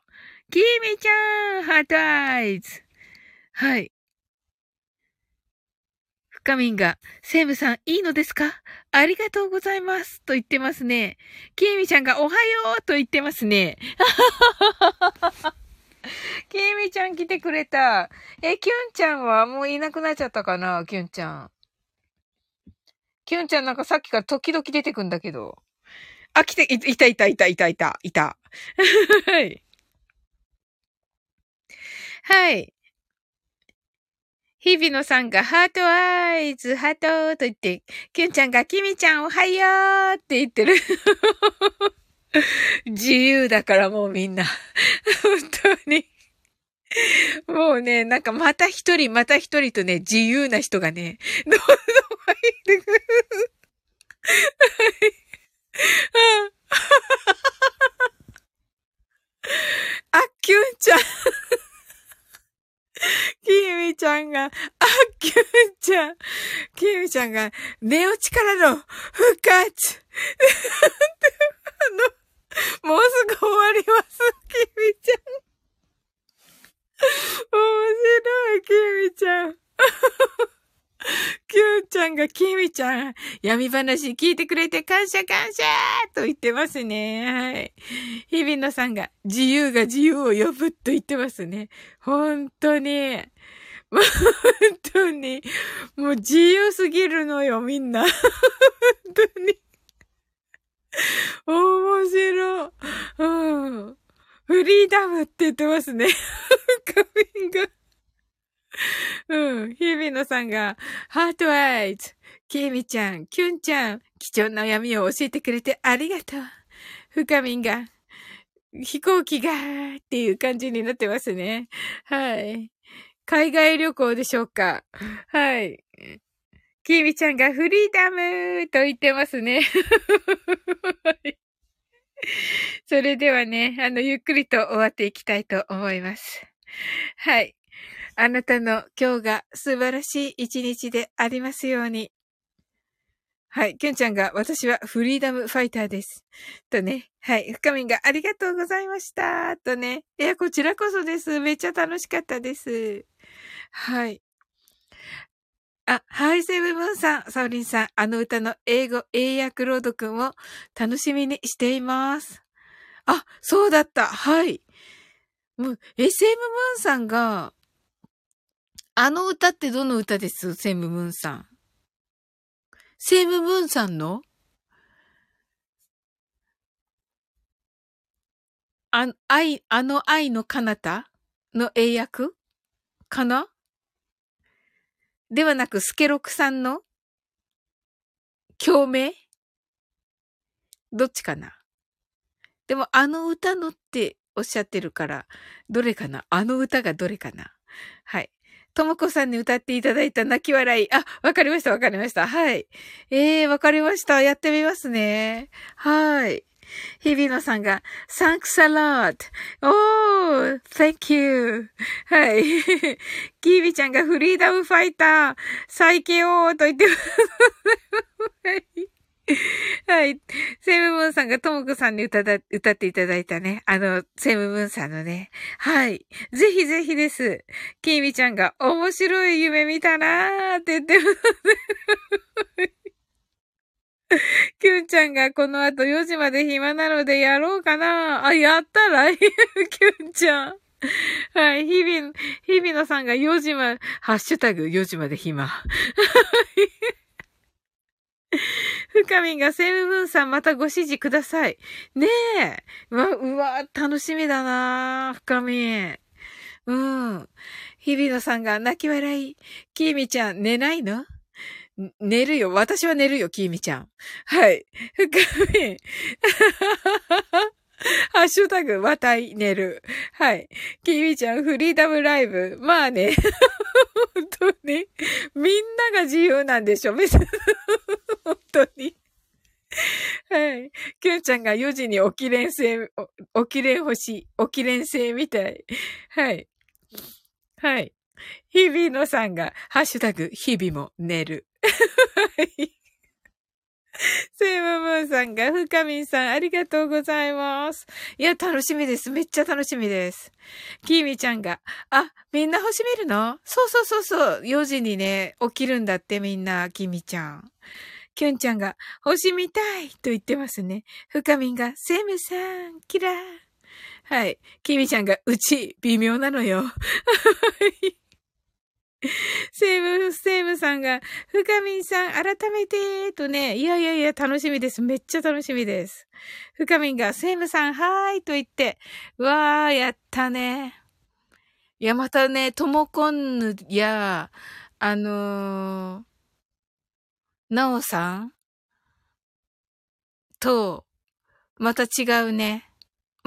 キーミちゃんハートアイズはい。深みんが、セムさんいいのですか？ありがとうございますと言ってますね。キーミちゃんがおはようと言ってますね。キーミちゃん来てくれた。え、キュンちゃんはもういなくなっちゃったかな？キュンちゃん。キュンちゃんなんかさっきから時々出てくんだけど。あ、来て、いたいたいたいたいた、いた。はい。はい。日比野さんがハートアイズ、ハートと言って、キュンちゃんがキミちゃんおはようって言ってる。自由だからもうみんな。本当に。もうね、なんかまた一人、また一人とね、自由な人がね、どんどん入ってくる。あ、キュンちゃん。キミちゃんが、あ、キュンちゃん。キミちゃんが、寝落ちからの復活。あの、もうすぐ終わります、キミちゃん。面白い、キミちゃん。キュンちゃんがキミちゃん、闇話聞いてくれて感謝感謝と言ってますね。はい。日比野さんが自由が自由を呼ぶと言ってますね。本当に。本当に。もう自由すぎるのよ、みんな。本当に。面白。うん。フリーダムって言ってますね。カミング。うん。日比野さんが、ハートアイズ。ケイミちゃん、キュンちゃん、貴重な闇を教えてくれてありがとう。深みんが、飛行機が、っていう感じになってますね。はい。海外旅行でしょうかはい。キミちゃんがフリーダムと言ってますね。それではね、あの、ゆっくりと終わっていきたいと思います。はい。あなたの今日が素晴らしい一日でありますように。はい。きゅんちゃんが、私はフリーダムファイターです。とね。はい。深みんがありがとうございました。とね。いや、こちらこそです。めっちゃ楽しかったです。はい。あ、ハイセブムーンさん、サウリンさん、あの歌の英語、英訳朗読を楽しみにしています。あ、そうだった。はい。もう、SM ムーンさんが、あの歌ってどの歌です？セムムーンさん。セムムーンさんの？あ、愛、あの愛の彼方？の英訳？かな？ではなく、スケロクさんの？共鳴？どっちかな？でも、あの歌のっておっしゃってるから、どれかな？あの歌がどれかな？はい。ともこさんに歌っていただいた泣き笑い。あ、わかりました、わかりました。はい。ええー、わかりました。やってみますね。はい。日比野さんが、thanks a lot. おー、thank you. はい。キービちゃんがフリーダムファイター、最強と言ってます。はい。セムムーンさんがともこさんに歌だ、歌っていただいたね。あの、セムムーンさんのね。はい。ぜひぜひです。キーミちゃんが面白い夢見たなーって言ってます。キュンちゃんがこの後4時まで暇なのでやろうかなあ、やったら？キュンちゃん。はい。日々、日々のさんが4時まで、ハッシュタグ4時まで暇。ふかみんがセムムーンさんまたご指示ください。ねえ。うわ、うわ、楽しみだなふかみん。うん。日比野さんが泣き笑い。きーみちゃん寝ないの？寝るよ。私は寝るよ、きーみちゃん。はい。ふかみん。ハッシュタグ、またい寝る。はい。キミちゃん、フリーダムライブ。まあね。本当に。みんなが自由なんでしょ別に。本当に。はい。キュンちゃんが4時に起きれんせい起きれん星、起きれん星みたい。はい。はい。日々のさんが、ハッシュタグ、日々も寝る。はい。セイムムーンさんが、ふかみんさん、ありがとうございます。いや、楽しみです。めっちゃ楽しみです。キーミちゃんが、あ、みんな星見るの？そうそうそうそう。4時にね、起きるんだって、みんな、キーミちゃん。キュンちゃんが、星見たいと言ってますね。ふかみんが、セムさん、キラー。はい。キミちゃんが、うち、微妙なのよ。セーム、セームさんが、ふかみんさん、改めて、とね、いやいやいや、楽しみです。めっちゃ楽しみです。ふかみんが、セームさん、はーい、と言って、わー、やったね。いや、またね、ともこんぬや、あのー、なおさんと、また違うね。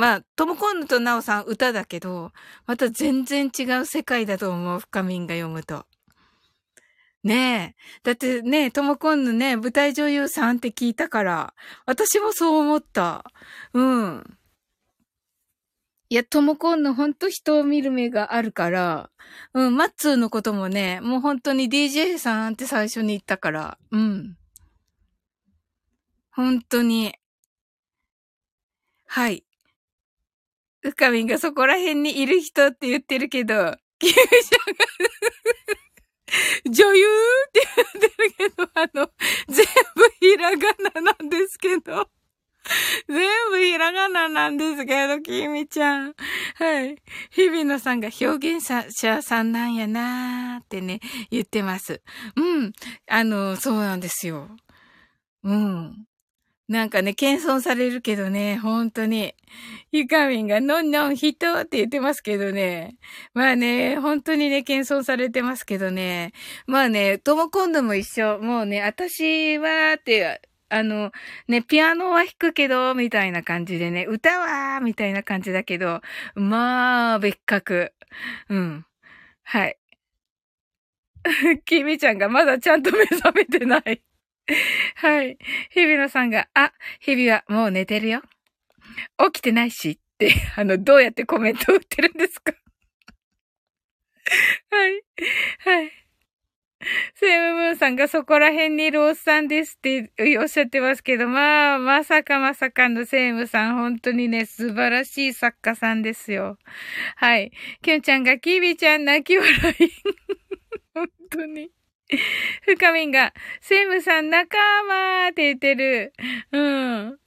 まあ、トムコンヌとナオさん歌だけど、また全然違う世界だと思う、深みんが読むと。ねえ。だってね、トモコンヌね、舞台女優さんって聞いたから、私もそう思った。うん。いや、トモコンヌほんと人を見る目があるから、うん、マッツーのこともね、もう本当に DJ さんって最初に言ったから、うん。本当に。はい。うかみんがそこら辺にいる人って言ってるけど、が女優って言ってるけど、あの、全部ひらがななんですけど。全部ひらがななんですけど、きみちゃん。はい。日比野さんが表現者さんなんやなーってね、言ってます。うん。あの、そうなんですよ。うん。なんかね、謙遜されるけどね、本当に。ゆかみんがのんのん人って言ってますけどね。まあね、本当にね、謙遜されてますけどね。まあね、とも今度も一緒。もうね、私は、って、あの、ね、ピアノは弾くけど、みたいな感じでね、歌は、みたいな感じだけど、まあ、別格。うん。はい。きみちゃんがまだちゃんと目覚めてない。はい。日比野さんが、あ、日々はもう寝てるよ。起きてないしって、あの、どうやってコメントを打ってるんですか はい。はい。セームムーンさんがそこら辺にいるおっさんですっておっしゃってますけど、まあ、まさかまさかのセームさん、本当にね、素晴らしい作家さんですよ。はい。キュンちゃんが、キビちゃん泣き笑い。本当に。ふかみんが、セムさん仲間って言ってる。うん。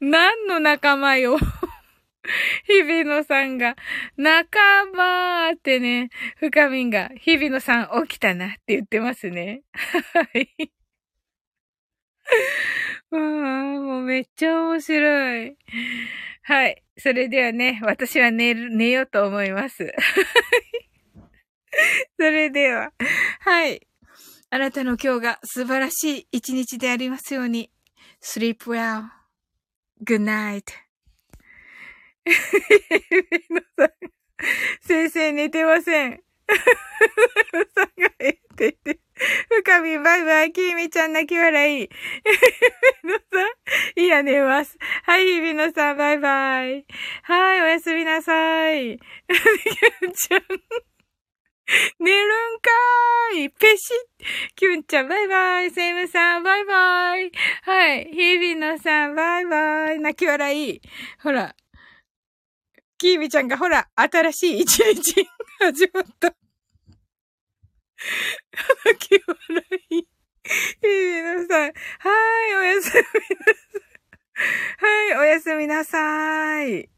何の仲間よ。日比野さんが、仲間ってね、ふかみんが、日比野さん起きたなって言ってますね。はい。あもうめっちゃ面白い。はい。それではね、私は寝る、寝ようと思います。それでは、はい。あなたの今日が素晴らしい一日でありますように。sleep well. good night. 先生寝てません。さんがえって言って。深みバイバイ、きみちゃん泣き笑い。のさん、いや、寝ます。はい、日比野さん、バイバイ。はい、おやすみなさい。きゅんちゃん。寝るんかーい。ペシッ。きゅんちゃん、バイバイ。セイムさん、バイバイ。はい。日比野さん、バイバイ。泣き笑い。ほら。キービちゃんが、ほら、新しい一日始まった。泣き笑い。日比野さん、はい、おやすみなさい。はい、おやすみなさい。